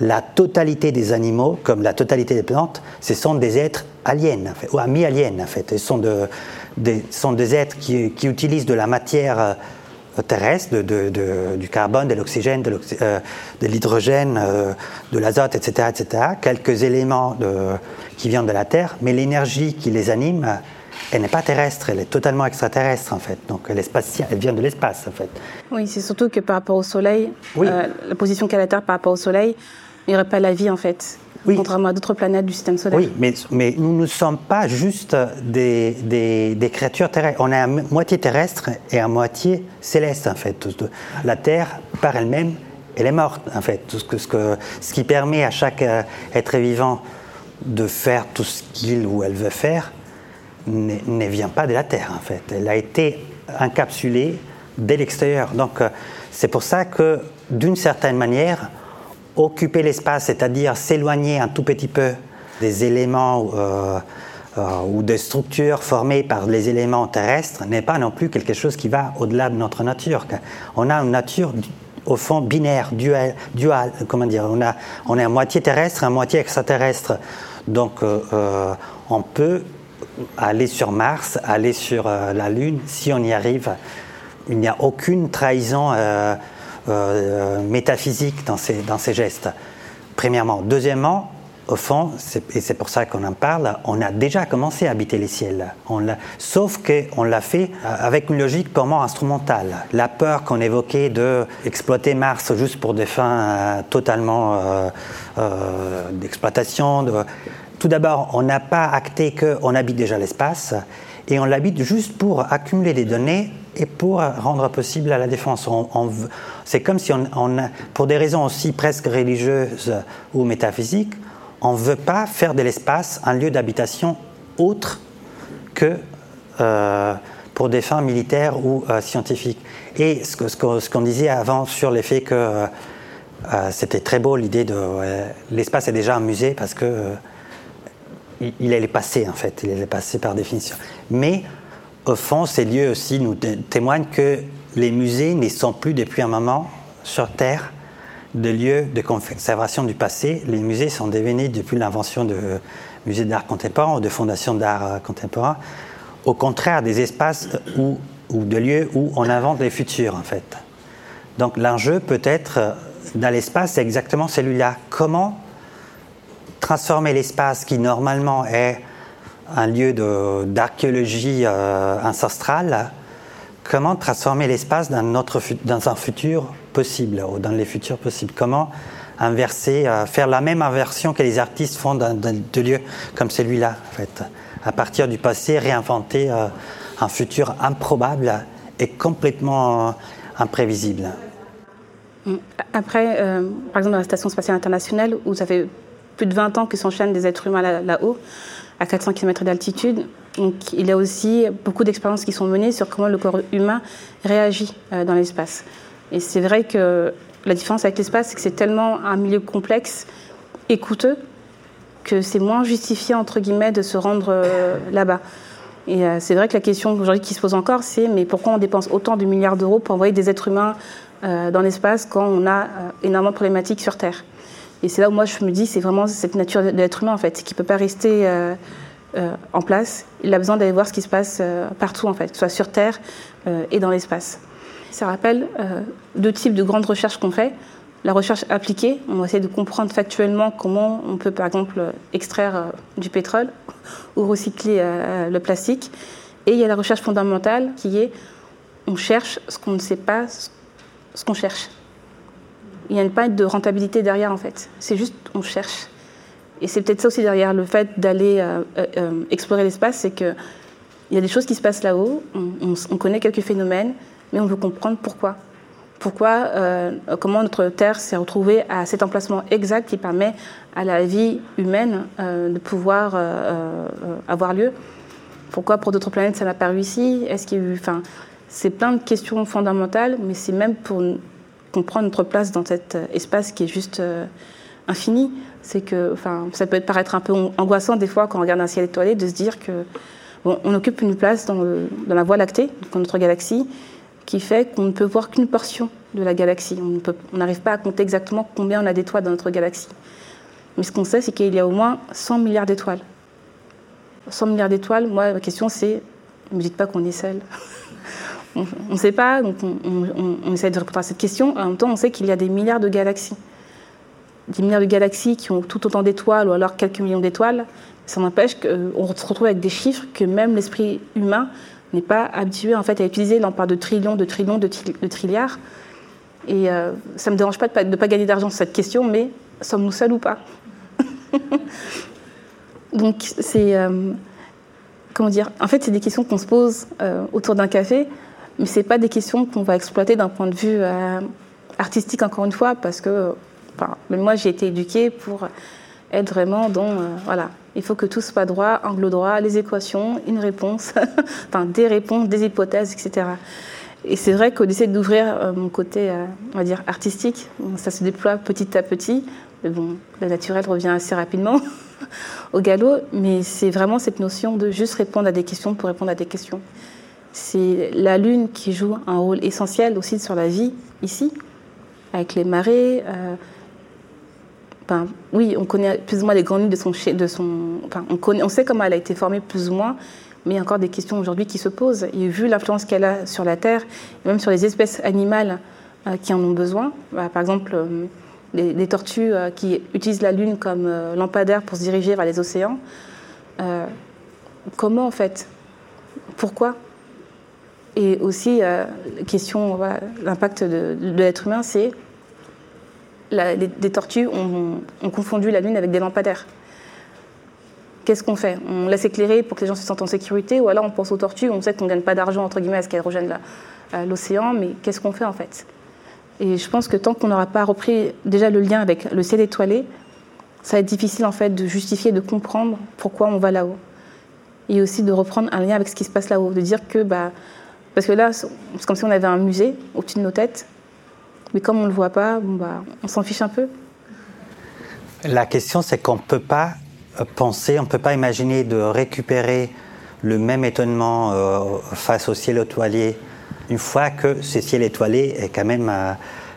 la totalité des animaux, comme la totalité des plantes, ce sont des êtres aliens, ou amis-aliens en fait. Ce sont de, des, sont des êtres qui, utilisent de la matière euh, terrestre, du carbone, de l'oxygène, de euh, l'hydrogène, euh, de l'azote, etc., etc., quelques éléments qui viennent de la Terre, mais l'énergie qui les anime, elle n'est pas terrestre, elle est totalement extraterrestre en fait. Donc elle, elle vient de l'espace en fait. Oui, c'est surtout que par rapport au Soleil, la position qu'a la Terre par rapport au Soleil, il n'y aurait pas la vie en fait contrairement à d'autres planètes du système solaire. Oui, mais, mais nous ne sommes pas juste des, des, créatures terrestres. On est à moitié terrestre et à moitié céleste, en fait. La Terre, par elle-même, elle est morte, en fait. Tout ce, que, ce, que, ce qui permet à chaque euh, être vivant de faire tout ce qu'il ou elle veut faire ne vient pas de la Terre, en fait. Elle a été encapsulée dès l'extérieur. Donc, euh, c'est pour ça que, d'une certaine manière, occuper l'espace, c'est-à-dire s'éloigner un tout petit peu des éléments euh, euh, ou des structures formées par les éléments terrestres, n'est pas non plus quelque chose qui va au-delà de notre nature. On a une nature au fond binaire, dual, dual comment dire, on, a, on est à moitié terrestre, à moitié extraterrestre. Donc on peut aller sur Mars, aller sur la Lune, si on y arrive. Il n'y a aucune trahison euh, métaphysique dans ces, dans ces gestes, premièrement. Deuxièmement, au fond, et c'est pour ça qu'on en parle, on a déjà commencé à habiter les ciels. On sauf qu'on l'a fait euh, avec une logique purement instrumentale. La peur qu'on évoquait de Mars juste pour des fins euh, totalement d'exploitation. Tout d'abord, on n'a pas acté qu'on habite déjà l'espace et on l'habite juste pour accumuler des données et pour rendre possible la défense. c'est comme si, pour des raisons aussi presque religieuses ou métaphysiques, on ne veut pas faire de l'espace un lieu d'habitation autre que euh, pour des fins militaires ou euh, scientifiques. Et ce, ce, qu'on disait avant sur l'effet que euh, c'était très beau l'idée de l'espace est déjà un musée parce que il, est passé en fait, il est passé par définition. Mais au fond, ces lieux aussi nous témoignent que les musées ne sont plus depuis un moment sur Terre des lieux de conservation du passé. Les musées sont devenus, depuis l'invention de musées d'art contemporain ou de fondations d'art euh, contemporain, au contraire des espaces ou de lieux où on invente les futurs en fait. Donc l'enjeu peut-être euh, dans l'espace, c'est exactement celui-là. Comment transformer l'espace qui normalement est un lieu d'archéologie euh, ancestrale, comment transformer l'espace dans, dans un futur possible, ou dans les futurs possibles? Comment inverser, euh, faire la même inversion que les artistes font dans, de lieux comme celui-là, en fait. À partir du passé, réinventer euh, un futur improbable et complètement imprévisible? Après, par exemple, dans la Station spatiale internationale, ça fait plus de 20 ans que s'enchaînent des êtres humains là-haut, à 400 km d'altitude, donc il y a aussi beaucoup d'expériences qui sont menées sur comment le corps humain réagit euh, dans l'espace. Et c'est vrai que la différence avec l'espace, c'est que c'est tellement un milieu complexe et coûteux que c'est moins justifié, entre guillemets, de se rendre euh, là-bas. Et euh, c'est vrai que la question aujourd'hui qui se pose encore, c'est mais pourquoi on dépense autant de milliards d'euros pour envoyer des êtres humains dans l'espace quand on a énormément de problématiques sur Terre? Et c'est là où moi je me dis, c'est vraiment cette nature de l'être humain en fait, qui ne peut pas rester en place. Il a besoin d'aller voir ce qui se passe partout en fait, soit sur Terre et dans l'espace. Ça rappelle deux types de grandes recherches qu'on fait la recherche appliquée, on va essayer de comprendre factuellement comment on peut par exemple extraire euh, du pétrole [LAUGHS] ou recycler euh, le plastique. Et il y a la recherche fondamentale qui est on cherche ce qu'on ne sait pas, ce qu'on cherche. Il n'y a pas de rentabilité derrière en fait. C'est juste on cherche. Et c'est peut-être ça aussi derrière le fait d'aller euh, explorer l'espace, c'est qu'il y a des choses qui se passent là-haut, on connaît quelques phénomènes, mais on veut comprendre pourquoi pourquoi, euh, comment notre Terre s'est retrouvée à cet emplacement exact qui permet à la vie humaine euh, de pouvoir euh, avoir lieu? Pourquoi pour d'autres planètes ça n'a pas réussi? Est-ce qu'il y a eu, enfin, c'est plein de questions fondamentales, mais c'est même pour comprendre notre place dans cet espace qui est juste infini. C'est que, enfin, ça peut paraître un peu angoissant des fois quand on regarde un ciel étoilé de se dire que bon, on occupe une place dans, dans la Voie lactée, dans notre galaxie, qui fait qu'on ne peut voir qu'une portion de la galaxie. On n'arrive pas à compter exactement combien on a d'étoiles dans notre galaxie. Mais ce qu'on sait, c'est qu'il y a au moins 100 milliards d'étoiles. 100 milliards d'étoiles, moi, ma question, c'est ne me dites pas qu'on est seul. On ne sait pas, donc on, essaie de répondre à cette question. En même temps, on sait qu'il y a des milliards de galaxies. Des milliards de galaxies qui ont tout autant d'étoiles ou alors quelques millions d'étoiles. Ça n'empêche qu'on se retrouve avec des chiffres que même l'esprit humain n'est pas habitué en fait à utiliser. Là, on parle de trillions, de trillions, de, trilliards. Et euh, ça ne me dérange pas de ne pas, gagner d'argent sur cette question, mais sommes-nous seuls ou pas? [LAUGHS] Donc, c'est. Euh, comment dire? En fait, c'est des questions qu'on se pose euh, autour d'un café, mais ce pas des questions qu'on va exploiter d'un point de vue artistique, encore une fois, parce que enfin, moi, j'ai été éduquée pour être vraiment dans. voilà, il faut que tout soit droit, angle droit, les équations, une réponse, [LAUGHS] enfin des réponses, des hypothèses, etc. Et c'est vrai qu'on essaie d'ouvrir euh, mon côté, euh, on va dire, artistique. Ça se déploie petit à petit. Mais bon, le naturel revient assez rapidement [LAUGHS] au galop. Mais c'est vraiment cette notion de juste répondre à des questions pour répondre à des questions. C'est la Lune qui joue un rôle essentiel aussi sur la vie ici, avec les marées. Euh, oui, on connaît plus ou moins les grandes lignes de son, de son on, connaît, on sait comment elle a été formée plus ou moins, mais il y a encore des questions aujourd'hui qui se posent. Et vu l'influence qu'elle a sur la Terre, et même sur les espèces animales euh, qui en ont besoin, bah, par exemple euh, les, tortues qui utilisent la Lune comme lampadaire pour se diriger vers les océans, comment en fait? Pourquoi? Et aussi, question, l'impact de, l'être humain, c'est des tortues ont, confondu la Lune avec des lampadaires. Qu'est-ce qu'on fait? On laisse éclairer pour que les gens se sentent en sécurité, ou alors on pense aux tortues, on sait qu'on ne gagne pas d'argent, entre guillemets, à ce qu'elles rejoignent l'océan, mais qu'est-ce qu'on fait en fait? Et je pense que tant qu'on n'aura pas repris déjà le lien avec le ciel étoilé, ça va être difficile en fait de justifier, de comprendre pourquoi on va là-haut. Et aussi de reprendre un lien avec ce qui se passe là-haut, de dire que, bah, parce que là, c'est comme si on avait un musée au-dessus de nos têtes, mais comme on ne le voit pas, bah, on s'en fiche un peu. La question, c'est qu'on ne peut pas penser, on ne peut pas imaginer de récupérer le même étonnement euh, face au ciel étoilé une fois que ce ciel étoilé est quand même euh,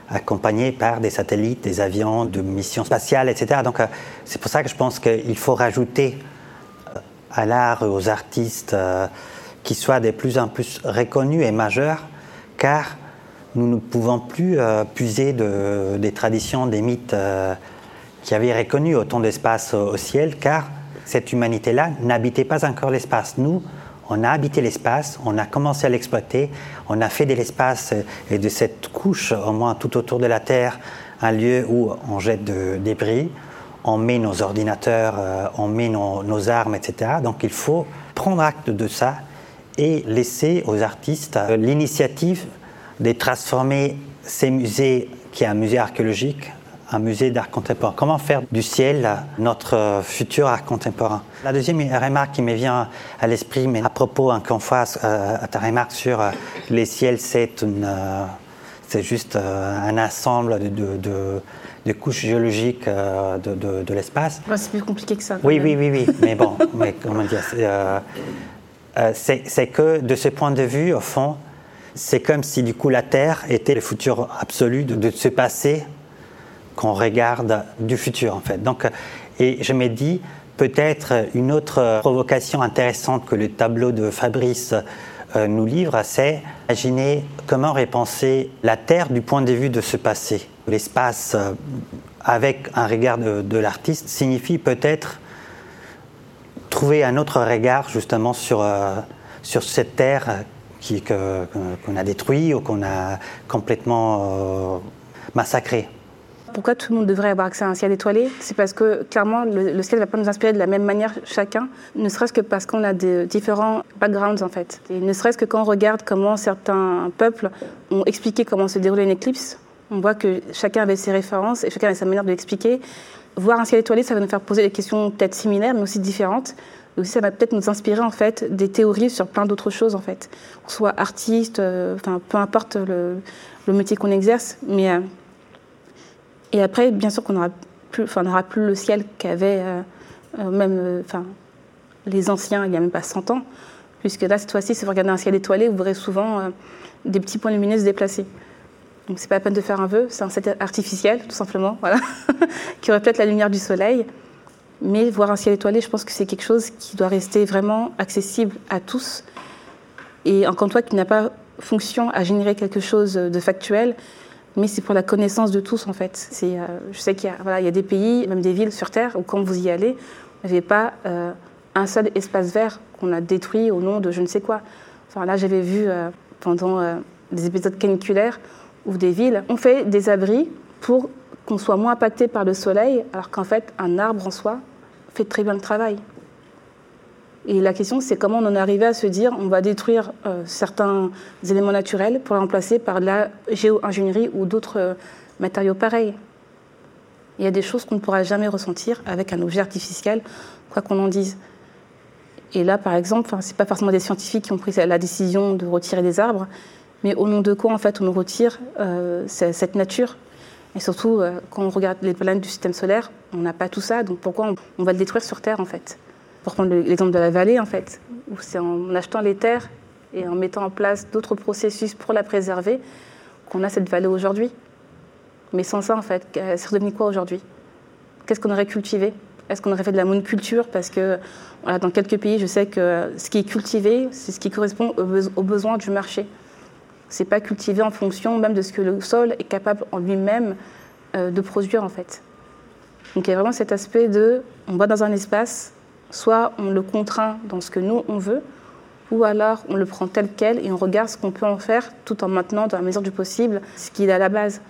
accompagné par des satellites, des avions, de missions spatiales, etc. Donc euh, c'est pour ça que je pense qu'il faut rajouter à l'art, aux artistes, qui soient de plus en plus reconnus et majeurs, car nous ne pouvons plus euh, puiser de, des traditions, des mythes euh, qui avaient reconnu autant d'espace au, ciel, car cette humanité-là n'habitait pas encore l'espace. Nous, on a habité l'espace, on a commencé à l'exploiter, on a fait de l'espace et de cette couche, au moins tout autour de la Terre, un lieu où on jette de débris, on met nos ordinateurs, euh, on met nos, armes, etc. Donc il faut prendre acte de ça et laisser aux artistes l'initiative de transformer ces musées qui est un musée archéologique, un musée d'art contemporain. Comment faire du ciel notre futur art contemporain? La deuxième remarque qui me vient à l'esprit, mais à propos, encore une fois, à ta remarque sur les ciels, c'est une c'est juste euh, un ensemble de, couches géologiques euh, de, l'espace. c'est plus compliqué que ça. Oui, oui, oui, oui, mais bon, [LAUGHS] comment dire euh, c'est que de ce point de vue, au fond, c'est comme si du coup la Terre était le futur absolu de, ce passé qu'on regarde du futur en fait. Donc, et je me dis peut-être une autre provocation intéressante que le tableau de Fabrice euh, nous livre, c'est imaginer comment repenser la Terre du point de vue de ce passé. L'espace euh, avec un regard de, l'artiste signifie peut-être trouver un autre regard justement sur, euh, sur cette Terre qu'on a détruite ou qu'on a complètement massacrée pourquoi tout le monde devrait avoir accès à un ciel étoilé? C'est parce que clairement, le, ciel ne va pas nous inspirer de la même manière chacun, ne serait-ce que parce qu'on a des différents backgrounds en fait. Ne serait-ce que quand on regarde comment certains peuples ont expliqué comment se déroulait une éclipse, on voit que chacun avait ses références et chacun avait sa manière de l'expliquer. Voir un ciel étoilé, ça va nous faire poser des questions peut-être similaires, mais aussi différentes. Et aussi, ça va peut-être nous inspirer en fait des théories sur plein d'autres choses en fait. Qu'on soit artiste, euh, enfin peu importe le, métier qu'on exerce, mais euh, et après, bien sûr qu'on n'aura plus, enfin, plus le ciel qu'avaient euh, même enfin, les anciens il n'y a même pas 100 ans, puisque là, cette fois-ci, si vous regardez un ciel étoilé, vous verrez souvent des petits points lumineux se déplacer. Donc c'est pas la peine de faire un vœu, c'est un ciel artificiel, tout simplement, [LAUGHS] voilà, qui reflète la lumière du soleil. Mais voir un ciel étoilé, je pense que c'est quelque chose qui doit rester vraiment accessible à tous. Et encore une fois, qui n'a pas fonction à générer quelque chose de factuel, mais c'est pour la connaissance de tous en fait. C'est, euh, je sais qu'il y a, voilà, il y a des pays, même des villes sur Terre, où quand vous y allez, vous n'avez pas euh, un seul espace vert qu'on a détruit au nom de je ne sais quoi. Enfin, là, j'avais vu euh, pendant des épisodes caniculaires où des villes ont fait des abris pour qu'on soit moins impacté par le soleil, alors qu'en fait, un arbre en soi fait très bien le travail. Et la question, c'est comment on en est arrivé à se dire on va détruire euh, certains éléments naturels pour les remplacer par de la géo-ingénierie ou d'autres euh, matériaux pareils. Il y a des choses qu'on ne pourra jamais ressentir avec un objet artificiel, quoi qu'on en dise. Et là, par exemple, ce n'est pas forcément des scientifiques qui ont pris la décision de retirer des arbres, mais au nom de quoi, en fait, on nous retire euh, cette nature? Et surtout, quand on regarde les planètes du système solaire, on n'a pas tout ça, donc pourquoi on va le détruire sur Terre, en fait? Pour prendre l'exemple de la vallée, en fait, où c'est en achetant les terres et en mettant en place d'autres processus pour la préserver qu'on a cette vallée aujourd'hui. Mais sans ça, en fait, redevenu quoi aujourd'hui? Qu'est-ce qu'on aurait cultivé? Est-ce qu'on aurait fait de la monoculture? Parce que dans quelques pays, je sais que ce qui est cultivé, c'est ce qui correspond aux besoins du marché. C'est pas cultivé en fonction même de ce que le sol est capable en lui-même euh, de produire, en fait. Donc il y a vraiment cet aspect de, on va dans un espace, Soit on le contraint dans ce que nous, on veut, ou alors on le prend tel quel et on regarde ce qu'on peut en faire tout en maintenant, dans la mesure du possible, ce qu'il est à la base.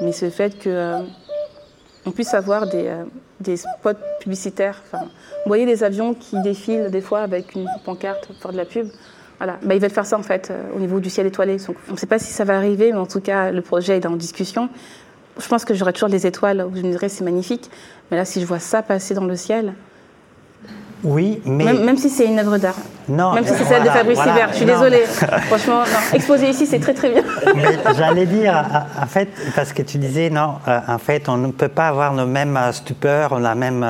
Mais le fait qu'on euh, puisse avoir des, euh, spots publicitaires. Vous voyez des avions qui défilent des fois avec une pancarte pour faire de la pub. Voilà. Bah, ils veulent faire ça en fait euh, au niveau du ciel étoilé. on ne sait pas si ça va arriver, mais en tout cas, le projet est en discussion. Je pense que j'aurai toujours les étoiles, vous me direz c'est magnifique. Mais là, si je vois ça passer dans le ciel, oui, mais. Même, si c'est une œuvre d'art. Non. Même si c'est celle de Fabrice Hibert. Je suis désolée. [LAUGHS] Franchement, non. Exposer ici, c'est très très bien. [LAUGHS] J'allais dire, en fait, parce que tu disais, non, euh, en fait, on ne peut pas avoir nos mêmes euh, stupeurs, la même,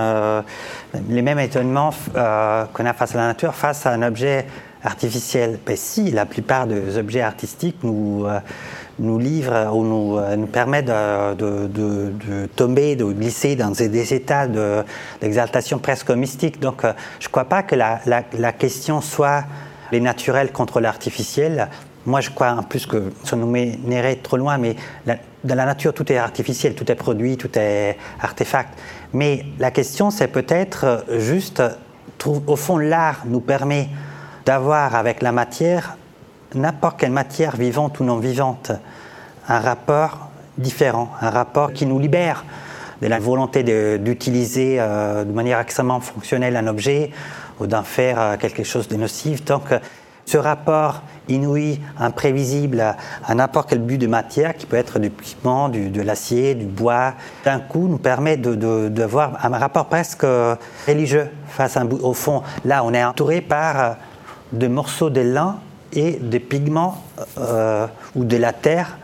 les mêmes étonnements qu'on a face à la nature, face à un objet artificiel. Mais si, la plupart des objets artistiques nous nous livre ou nous, euh, nous permet de, de, tomber, de glisser dans des, états d'exaltation presque mystique. Donc euh, je ne crois pas que la, la, question soit les naturels contre l'artificiel. Moi, je crois en plus que ça nous mènerait trop loin, mais dans la nature, tout est artificiel, tout est produit, tout est artefact. Mais la question, c'est peut-être juste, au fond, l'art nous permet d'avoir avec la matière n'importe quelle matière vivante ou non vivante un rapport différent, un rapport qui nous libère de la volonté d'utiliser euh, de, manière extrêmement fonctionnelle un objet ou d'en faire euh, quelque chose de nocif. Donc, Ce rapport inouï, imprévisible à, n'importe quel but de matière, qui peut être du pigment, du, de l'acier, du bois, d'un coup nous permet de, de, voir un rapport presque religieux face. Au fond, là, on est entouré par de morceaux de lin et de pigments euh, ou de la terre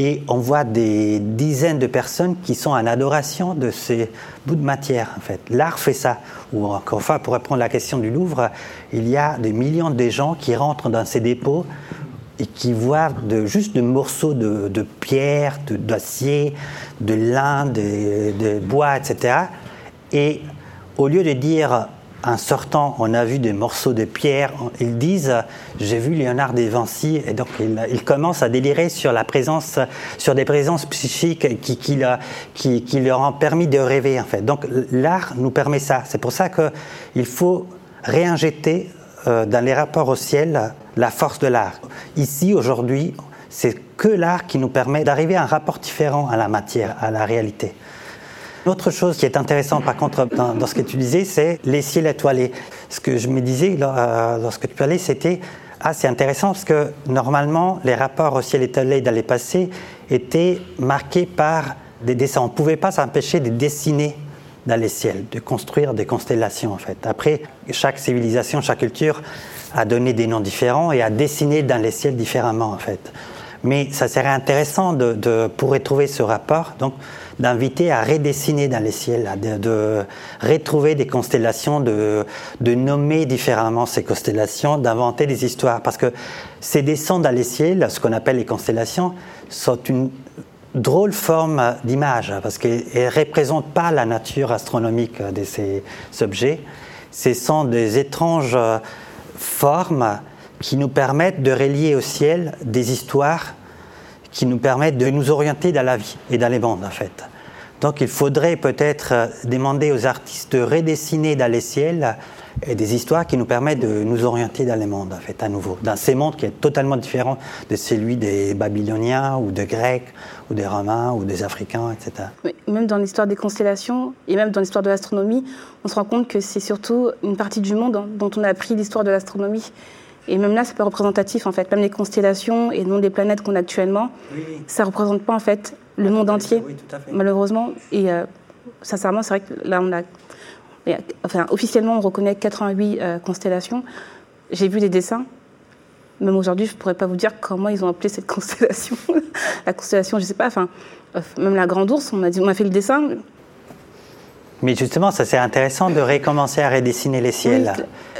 et on voit des dizaines de personnes qui sont en adoration de ces bouts de matière. En fait, l'art fait ça. Ou encore fois, pour répondre à la question du Louvre, il y a des millions de gens qui rentrent dans ces dépôts et qui voient de, juste des morceaux de, de pierre, d'acier, de, lin, de, de bois, etc. Et au lieu de dire en sortant, on a vu des morceaux de pierre. Ils disent J'ai vu Léonard de Vinci. Et donc, ils, commencent à délirer sur la présence, sur des présences psychiques qui, leur ont permis de rêver, en fait. Donc, l'art nous permet ça. C'est pour ça qu'il faut réinjecter euh, dans les rapports au ciel la force de l'art. Ici, aujourd'hui, c'est que l'art qui nous permet d'arriver à un rapport différent à la matière, à la réalité. Autre chose qui est intéressante par contre dans, ce que tu disais, c'est les ciels étoilés. Ce que je me disais euh, lorsque tu parlais, c'était ah, c'est intéressant parce que normalement, les rapports au ciel étoilé dans les passés étaient marqués par des dessins. On ne pouvait pas s'empêcher de dessiner dans les ciels, de construire des constellations en fait. Après, chaque civilisation, chaque culture a donné des noms différents et a dessiné dans les ciels différemment en fait. Mais ça serait intéressant de, de pour retrouver ce rapport. Donc, d'inviter à redessiner dans les ciels, de, retrouver des constellations, de, de, nommer différemment ces constellations, d'inventer des histoires. Parce que ces dessins dans les ciels, ce qu'on appelle les constellations, sont une drôle forme d'image, parce qu'elles ne représentent pas la nature astronomique de ces objets. Ce sont des étranges formes qui nous permettent de relier au ciel des histoires qui nous permettent de nous orienter dans la vie et dans les mondes en fait. Donc il faudrait peut-être euh, demander aux artistes de redessiner dans les ciels et des histoires qui nous permettent de nous orienter dans les mondes, en fait, à nouveau. Dans ces mondes qui est totalement différent de celui des Babyloniens ou des Grecs ou des Romains ou des Africains, etc. même dans l'histoire des constellations et même dans l'histoire de l'astronomie, on se rend compte que c'est surtout une partie du monde dont on a appris l'histoire de l'astronomie. Et même là, c'est pas représentatif en fait. Même les constellations et non des planètes qu'on a actuellement, ça représente pas en fait le monde entier, malheureusement. Et euh, sincèrement, c'est vrai que là, on a, enfin, officiellement, on reconnaît 88 euh, constellations. J'ai vu des dessins. Même aujourd'hui, je pourrais pas vous dire comment ils ont appelé cette [LAUGHS] constellation. la constellation, je sais pas. Enfin, euh, même la Grande Ourse, on m'a dit, on m'a fait le dessin. Mais justement, ça c'est intéressant de recommencer à redessiner les ciels.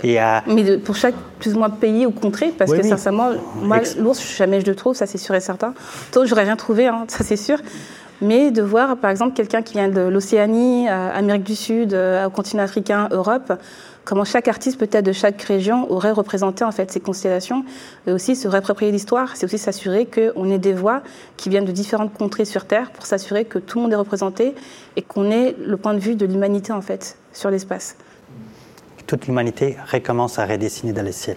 et à... Mais pour chaque plus ou moins pays ou contrée, parce que sincèrement, moi, l'ours, jamais je le trouve, ça c'est sûr et certain. Toi, j'aurais rien trouvé, hein, ça c'est sûr. Mais de voir, par exemple, quelqu'un qui vient de l'Océanie, euh, Amérique du Sud, euh, au continent africain, Europe, comment chaque artiste peut-être de chaque région aurait représenté en fait ces constellations et aussi se réapproprier l'histoire. C'est aussi s'assurer qu'on ait des voix qui viennent de différentes contrées sur Terre pour s'assurer que tout le monde est représenté et qu'on ait le point de vue de l'humanité en fait sur l'espace. Toute l'humanité recommence à redessiner dans les ciels.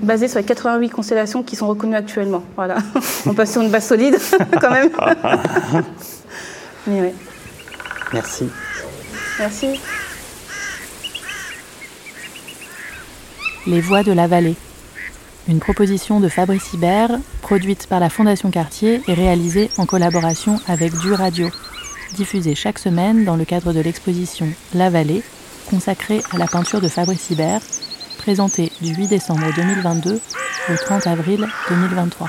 Basé sur les 88 constellations qui sont reconnues actuellement. Voilà. [LAUGHS] On passe sur une base solide [LAUGHS] quand même. [LAUGHS] Mais Merci. Merci. Les Voix de la Vallée. Une proposition de Fabrice Hibert, produite par la Fondation Cartier et réalisée en collaboration avec Du Radio, diffusée chaque semaine dans le cadre de l'exposition La Vallée, consacrée à la peinture de Fabrice Hibert, présentée du 8 décembre 2022 au 30 avril 2023.